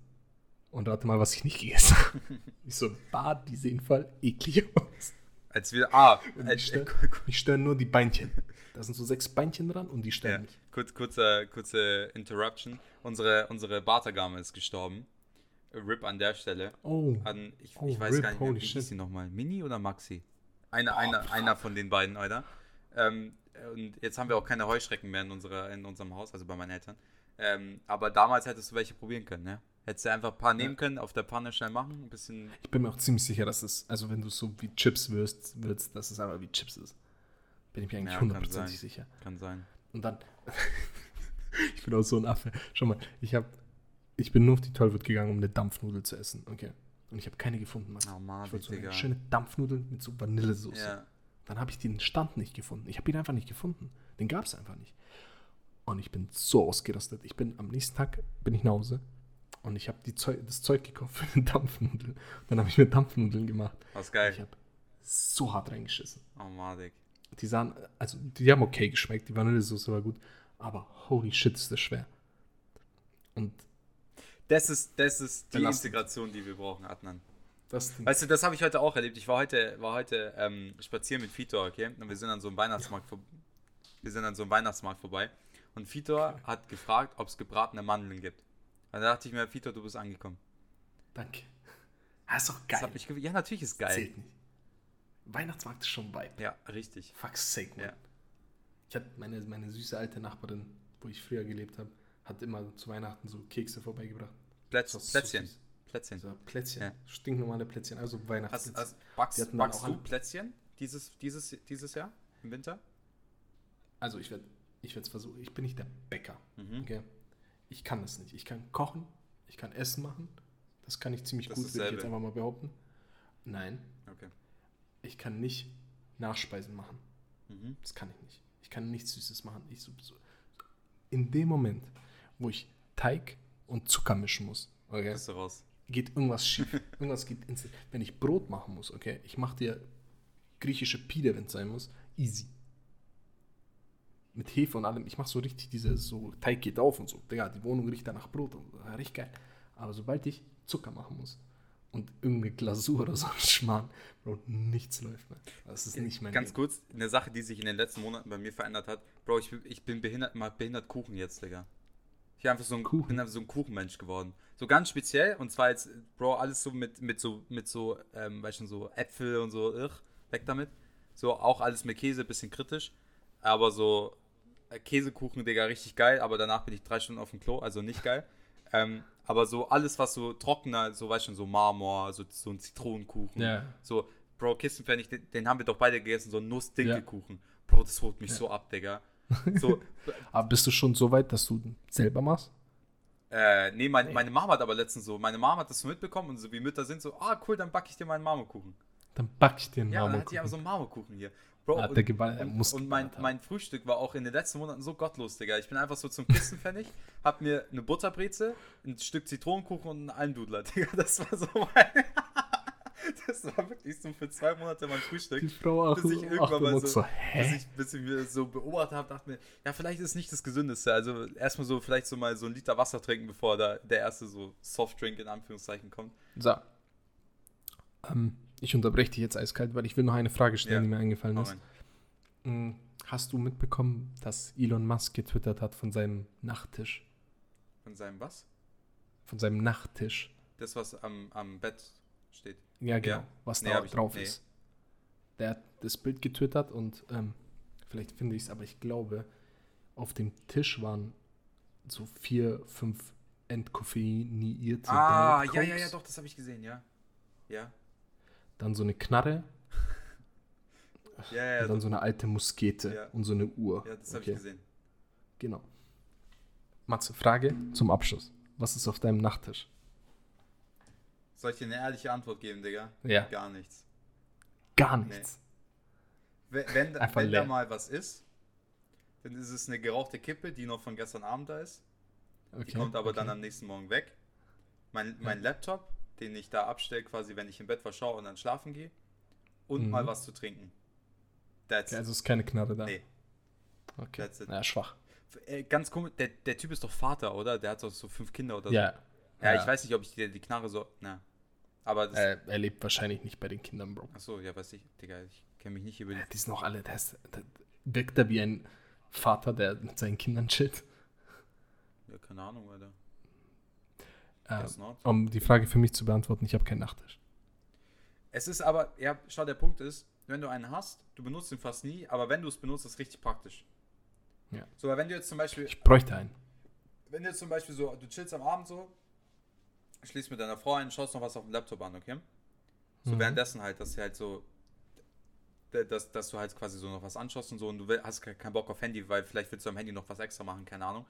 Und rate mal, was ich nicht gegessen habe. Ich so, bah, die sehen voll eklig aus. Als wir. Ah, äh, die, stören, die stören nur die Beinchen. Da sind so sechs Beinchen dran und die ja, stören mich. kurz, kurze, kurze Interruption. Unsere, unsere Bartagame ist gestorben. RIP an der Stelle. Oh. An, ich, Oh, ich weiß RIP, gar nicht mehr, wie hieß sie nochmal? Mini oder Maxi? Einer, einer, einer von den beiden, oder? Ähm, und jetzt haben wir auch keine Heuschrecken mehr in, unserer, in unserem Haus, also bei meinen Eltern. Ähm, aber damals hättest du welche probieren können, ne? Hättest du einfach ein paar nehmen können, auf der Panne schnell machen, ein bisschen. Ich bin mir auch ziemlich sicher, dass es, also wenn du so wie Chips wirst, würdest, dass es einfach wie Chips ist. Bin ich mir eigentlich Ja, hundertprozentig sein. sicher. Kann sein. Und dann, ich bin auch so ein Affe. Schau mal, ich habe, ich bin nur auf die Tollwut gegangen, um eine Dampfnudel zu essen, okay. Und ich habe keine gefunden, Mann. Oh Mann, ich wollte so eine schöne Dampfnudel mit so Vanillesoße. Ja. Dann habe ich den Stand nicht gefunden. Ich habe ihn einfach nicht gefunden. Den gab es einfach nicht. Und ich bin so ausgerastet. Ich bin am nächsten Tag bin ich nach Hause und ich habe Zeug, das Zeug gekauft für eine Dampfnudel. Dann habe ich mir Dampfnudeln gemacht. Was Ich geil. habe so hart reingeschissen. Oh Mann, Dick. Die sahen, also die haben okay geschmeckt. Die Vanillesoße war gut. Aber holy shit, ist das schwer. Und Das ist, das ist die. Integration, die wir brauchen, Adnan. das Weißt du, das habe ich heute auch erlebt. Ich war heute, war heute ähm, spazieren mit Vitor, okay? Und wir sind an so einem Weihnachtsmarkt vor, wir sind an so einem Weihnachtsmarkt vorbei. Und Vitor hat gefragt, ob es gebratene Mandeln gibt. Und da dachte ich mir, Vitor, du bist angekommen. danke. Das ist doch Das geil. ge- ja, natürlich ist geil. Zählt nicht. Weihnachtsmarkt ist schon Vibe. Ja, richtig. Fuck's sake, man. Ja. Ich hatte meine, meine süße alte Nachbarin, wo ich früher gelebt habe, hat immer zu Weihnachten so Kekse vorbeigebracht. Plätz, so Plätzchen. Plätzchen. So Plätzchen. Ja. Stinknormale Plätzchen, also Weihnachtsplätzchen. backst hatten dann backst auch du Plätzchen dieses, dieses, dieses Jahr im Winter? Also ich werde ich es versuchen. Ich bin nicht der Bäcker. Mhm. Okay? Ich kann das nicht. Ich kann kochen, ich kann Essen machen. Das kann ich ziemlich Das gut, würde ich jetzt einfach mal behaupten. Nein, Okay. ich kann nicht Nachspeisen machen. Mhm. Das kann ich nicht. Ich kann nichts Süßes machen. Ich so, so. In dem Moment, wo ich Teig und Zucker mischen muss, okay, Bist du raus. geht irgendwas schief. irgendwas geht instant. Wenn ich Brot machen muss, okay, ich mache dir griechische Pide, wenn es sein muss, easy. Mit Hefe und allem. Ich mache so richtig diese, so Teig geht auf und so. Digga, die Wohnung riecht dann nach Brot und ja, richtig geil. Aber sobald ich Zucker machen muss und irgendeine Glasur oder so ein Schmarrn, Bro, nichts läuft mehr. Das ist nicht mein Ganz Ding. kurz, eine Sache, die sich in den letzten Monaten bei mir verändert hat. Bro, ich, bin- ich bin behindert, mal behindert Kuchen jetzt, Digga. Ich bin einfach so ein, Kuchen? bin einfach so ein Kuchenmensch geworden. So ganz speziell, und zwar jetzt, Bro, alles so mit, mit so, mit so, ähm, weißt du, so Äpfel und so, ugh, weg damit. So auch alles mit Käse, bisschen kritisch. Aber so äh, Käsekuchen, Digga, richtig geil, aber danach bin ich drei Stunden auf dem Klo, also nicht geil. Ähm, aber so alles, was so trockener, so weißt du, so Marmor, so, so ein Zitronenkuchen, Ja. so, Bro, Kissenpfennig, den, den haben wir doch beide gegessen, so ein Nuss-Dinkelkuchen. Bro, das holt mich Ja. so ab, Digga. So, Aber bist du schon so weit, dass du selber machst? äh, nee, mein, meine Mama hat aber letztens so, meine Mama hat das so mitbekommen und so wie Mütter sind so, ah, cool, dann backe ich dir meinen Marmorkuchen. Dann back ich dir einen Ja, dann hat die aber Marmorkuchen. so einen Marmorkuchen hier. Bro, Ah, und, der er und, muss und mein, mein Frühstück war auch in den letzten Monaten so gottlos, Digga. Ich bin einfach so zum Kissenpfennig, hab mir eine Butterbreze, ein Stück Zitronenkuchen und einen Almdudler, Digga. Das war so mein... Das war wirklich so für zwei Monate mein Frühstück. Die Frau auch, bis ich irgendwann mal so, so, bis ich, bis ich so beobachtet habe, dachte mir, ja, vielleicht ist nicht das Gesündeste. Also erstmal so, vielleicht so mal so ein Liter Wasser trinken, bevor da der erste so Softdrink in Anführungszeichen kommt. So. Ähm, ich unterbreche dich jetzt eiskalt, weil ich will noch eine Frage stellen, Ja. die mir eingefallen Hau ist. Mm, Hast du mitbekommen, dass Elon Musk getwittert hat von seinem Nachttisch? Von seinem was? Von seinem Nachttisch. Das, was am, am Bett steht. Ja, genau. Ja. Was Nee, da hab ich- drauf nee. ist. Der hat das Bild getwittert und ähm, vielleicht finde ich es, aber ich glaube, auf dem Tisch waren so vier, fünf entkoffeinierte Ah, ja, ja, ja, doch, das habe ich gesehen, ja. Ja, Dann so eine Knarre ja, ja, und dann doch, so eine alte Muskete Ja. und so eine Uhr. ja das habe Okay, ich gesehen. Genau. Matze, Frage zum Abschluss. Was ist auf deinem Nachttisch? Soll ich dir eine ehrliche Antwort geben, Digga? Ja. Gar nichts. Gar nichts. Wenn, wenn, Einfach wenn da mal was ist, dann ist es eine gerauchte Kippe, die noch von gestern Abend da ist. Die Okay, kommt aber okay. dann am nächsten Morgen weg. Mein, mein Laptop, den ich da abstelle, quasi, wenn ich im Bett verschaue und dann schlafen gehe. Und Mhm. mal was zu trinken. That's Okay, also ist keine Knarre da. Nee, Okay. that's it. Ja, schwach. Äh, ganz komisch, der, der Typ ist doch Vater, oder? Der hat doch so fünf Kinder oder so. Ja. Ja, ich weiß nicht, ob ich dir die Knarre so. Na. Aber das, Äh, er lebt wahrscheinlich nicht bei den Kindern, Bro. achso, ja, weiß ich, Digga, ich kenne mich nicht über die. Die sind auch alle, der, ist, der wirkt da wie ein Vater, der mit seinen Kindern chillt. Ja, keine Ahnung, Alter. Äh, um die Frage für mich zu beantworten, ich habe keinen Nachttisch. Es ist aber, ja, schau, der Punkt ist, wenn du einen hast, du benutzt ihn fast nie, aber wenn du es benutzt, ist es richtig praktisch. Ja. So, weil wenn du jetzt zum Beispiel, Ich bräuchte einen. wenn du jetzt zum Beispiel so, du chillst am Abend so, schließt mit deiner Frau ein, schaust noch was auf dem Laptop an, okay? So Mhm. währenddessen halt, dass du halt so, dass, dass du halt quasi so noch was anschaust und so und du will, hast ke- keinen Bock auf Handy, weil vielleicht willst du am Handy noch was extra machen, keine Ahnung.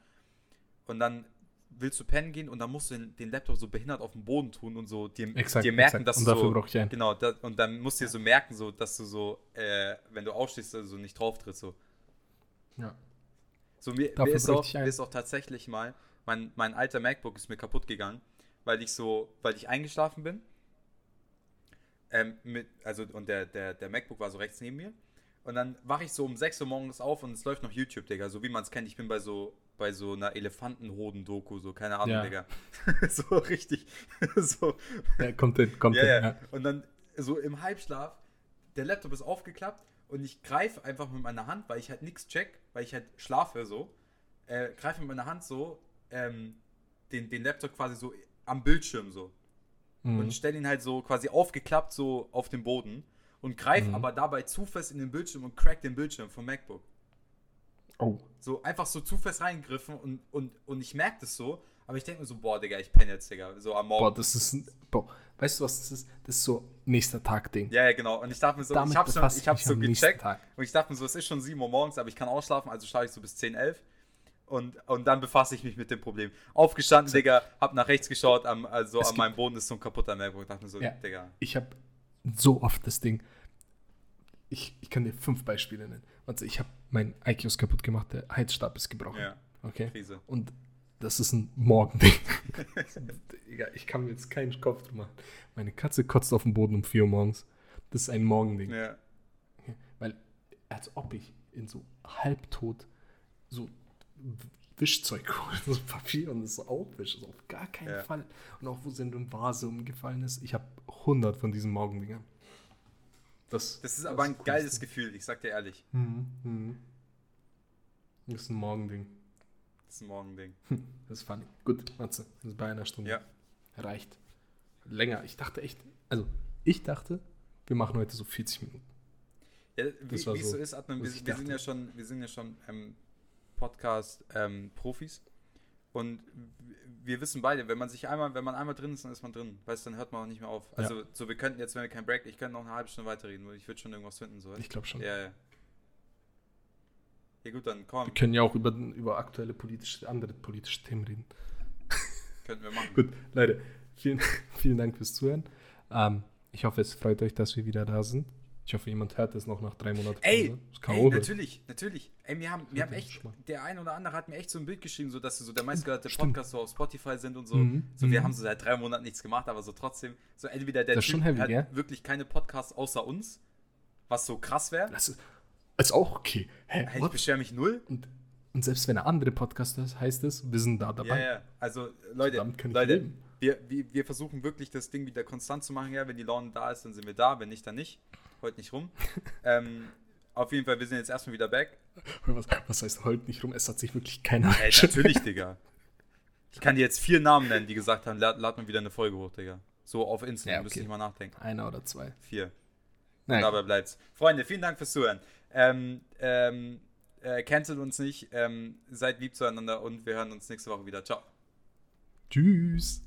Und dann willst du pennen gehen und dann musst du den, den Laptop so behindert auf den Boden tun und so dir, Exakt, dir merken, exakt. dass Und du dafür so, ich einen. Genau, da, und dann musst du dir so merken, so, dass du so, äh, wenn du aufstehst, also nicht drauf trittst. So, Ja. so mir, mir, ist auch, mir ist auch tatsächlich mal, mein, mein alter MacBook ist mir kaputt gegangen, weil ich so, weil ich eingeschlafen bin. Ähm, mit, also, und der, der, der MacBook war so rechts neben mir. Und dann wache ich so um 6 Uhr morgens auf und es läuft noch YouTube, Digga. So wie man es kennt. Ich bin bei so, bei so einer Elefantenhoden-Doku, so, keine Ahnung, Ja. Digga. so richtig. so, Ja, Content, ja, Content, ja, ja. Und dann so im Halbschlaf, der Laptop ist aufgeklappt und ich greife einfach mit meiner Hand, weil ich halt nichts check, weil ich halt schlafe so, äh, greife mit meiner Hand so ähm, den, den Laptop quasi so am Bildschirm so Mhm. und stelle ihn halt so quasi aufgeklappt so auf den Boden und greife Mhm. aber dabei zu fest in den Bildschirm und crack den Bildschirm vom MacBook. Oh. So einfach so zu fest reingegriffen und, und, und ich merke das so, aber ich denke mir so, boah, Digga, ich penne jetzt, Digga, so am Morgen. Boah, das ist ein, boah, weißt du, was das ist? Das ist so nächster Tag-Ding. Ja, ja, genau. Und ich dachte mir so, Damit ich hab's schon, ich hab's so gecheckt. Und ich dachte mir so, es ist schon 7 Uhr morgens, aber ich kann ausschlafen, also schlafe ich so bis 10, 11. Und, und dann befasse ich mich mit dem Problem. Aufgestanden, Digga, hab nach rechts geschaut, am, also Es an meinem Boden ist so ein kaputter MacBook. Ich dachte mir so, Ja. Digga. Ich habe so oft das Ding. Ich, ich kann dir fünf Beispiele nennen. Warte, ich habe mein IQ ist kaputt gemacht, der Heizstab ist gebrochen. Ja, Okay. Krise. Und das ist ein Morgending. Digga, ich kann mir jetzt keinen Kopf drum machen. Meine Katze kotzt auf dem Boden um 4 Uhr morgens. Das ist ein Morgending. Ja. Weil, als ob ich in so halbtot so Wischzeug hole, so Papier und es so aufwische. So auf gar keinen Ja. Fall. Und auch wo so eine Vase umgefallen ist. Ich habe 100 von diesen Morgendingern. Das, Das ist aber ein geiles Gefühl, ich sag dir ehrlich. Mhm, mhm. Das ist ein Morgending. Das ist ein Morgending. Das ist funny. Gut, Matze, das ist bei einer Stunde. Ja. Reicht. Länger. Ich dachte echt, also ich dachte, wir machen heute so 40 Minuten. Ja, wie es so, so, ist, Adnan, wir, wir sind ja schon, wir sind ja schon ähm, Podcast-Profis. und w- wir wissen beide, wenn man sich einmal, wenn man einmal drin ist, dann ist man drin. Weißt du, dann hört man auch nicht mehr auf. Also so, wir könnten jetzt, wenn wir keinen Break, ich könnte noch eine halbe Stunde weiterreden, weil ich würde schon irgendwas finden. So. Ich glaube schon. Ja, ja. Ja gut, dann komm, Wir können ja auch über, über aktuelle politische, andere politische Themen reden. könnten wir machen. Gut, Leute, vielen, vielen Dank fürs Zuhören. Ähm, ich hoffe, es freut euch, dass wir wieder da sind. Ich hoffe, jemand hört es noch nach drei Monaten. Ey. Das kann Ey, natürlich, natürlich. Ey, wir haben, wir haben das echt, der eine oder andere hat mir echt so ein Bild geschrieben, so dass sie so der meistgehörte. Podcast so auf Spotify sind und so. Mhm, So, wir mhm. haben so seit drei Monaten nichts gemacht, aber so trotzdem, so entweder der Das schon heavy, hat gell? wirklich keine Podcasts außer uns, was so krass wäre. Das ist, ist auch okay. Hä, Hey, ich beschwere mich null. Und, und selbst wenn er andere Podcaster ist, heißt es, wir sind da Ja, dabei. ja. Also, Leute, Damit kann ich Leute leben. wir, wir, wir versuchen wirklich das Ding wieder konstant zu machen. Ja, wenn die Laune da ist, dann sind wir da. Wenn nicht, dann nicht. Heute nicht rum. ähm, auf jeden Fall, wir sind jetzt erstmal wieder back. Was, was heißt heute nicht rum? Es hat sich wirklich keiner Ey, natürlich, Digga. Ich kann dir jetzt vier Namen nennen, die gesagt haben, lad, lad mal wieder eine Folge hoch, Digga. So auf Instagram, Ja, okay. ihr nicht mal nachdenken. Einer oder zwei. Vier. Und Nein, dabei bleibt's. Freunde, vielen Dank fürs Zuhören. Ähm, ähm, äh, cancelt uns nicht, ähm, seid lieb zueinander und wir hören uns nächste Woche wieder. Ciao. tschüss.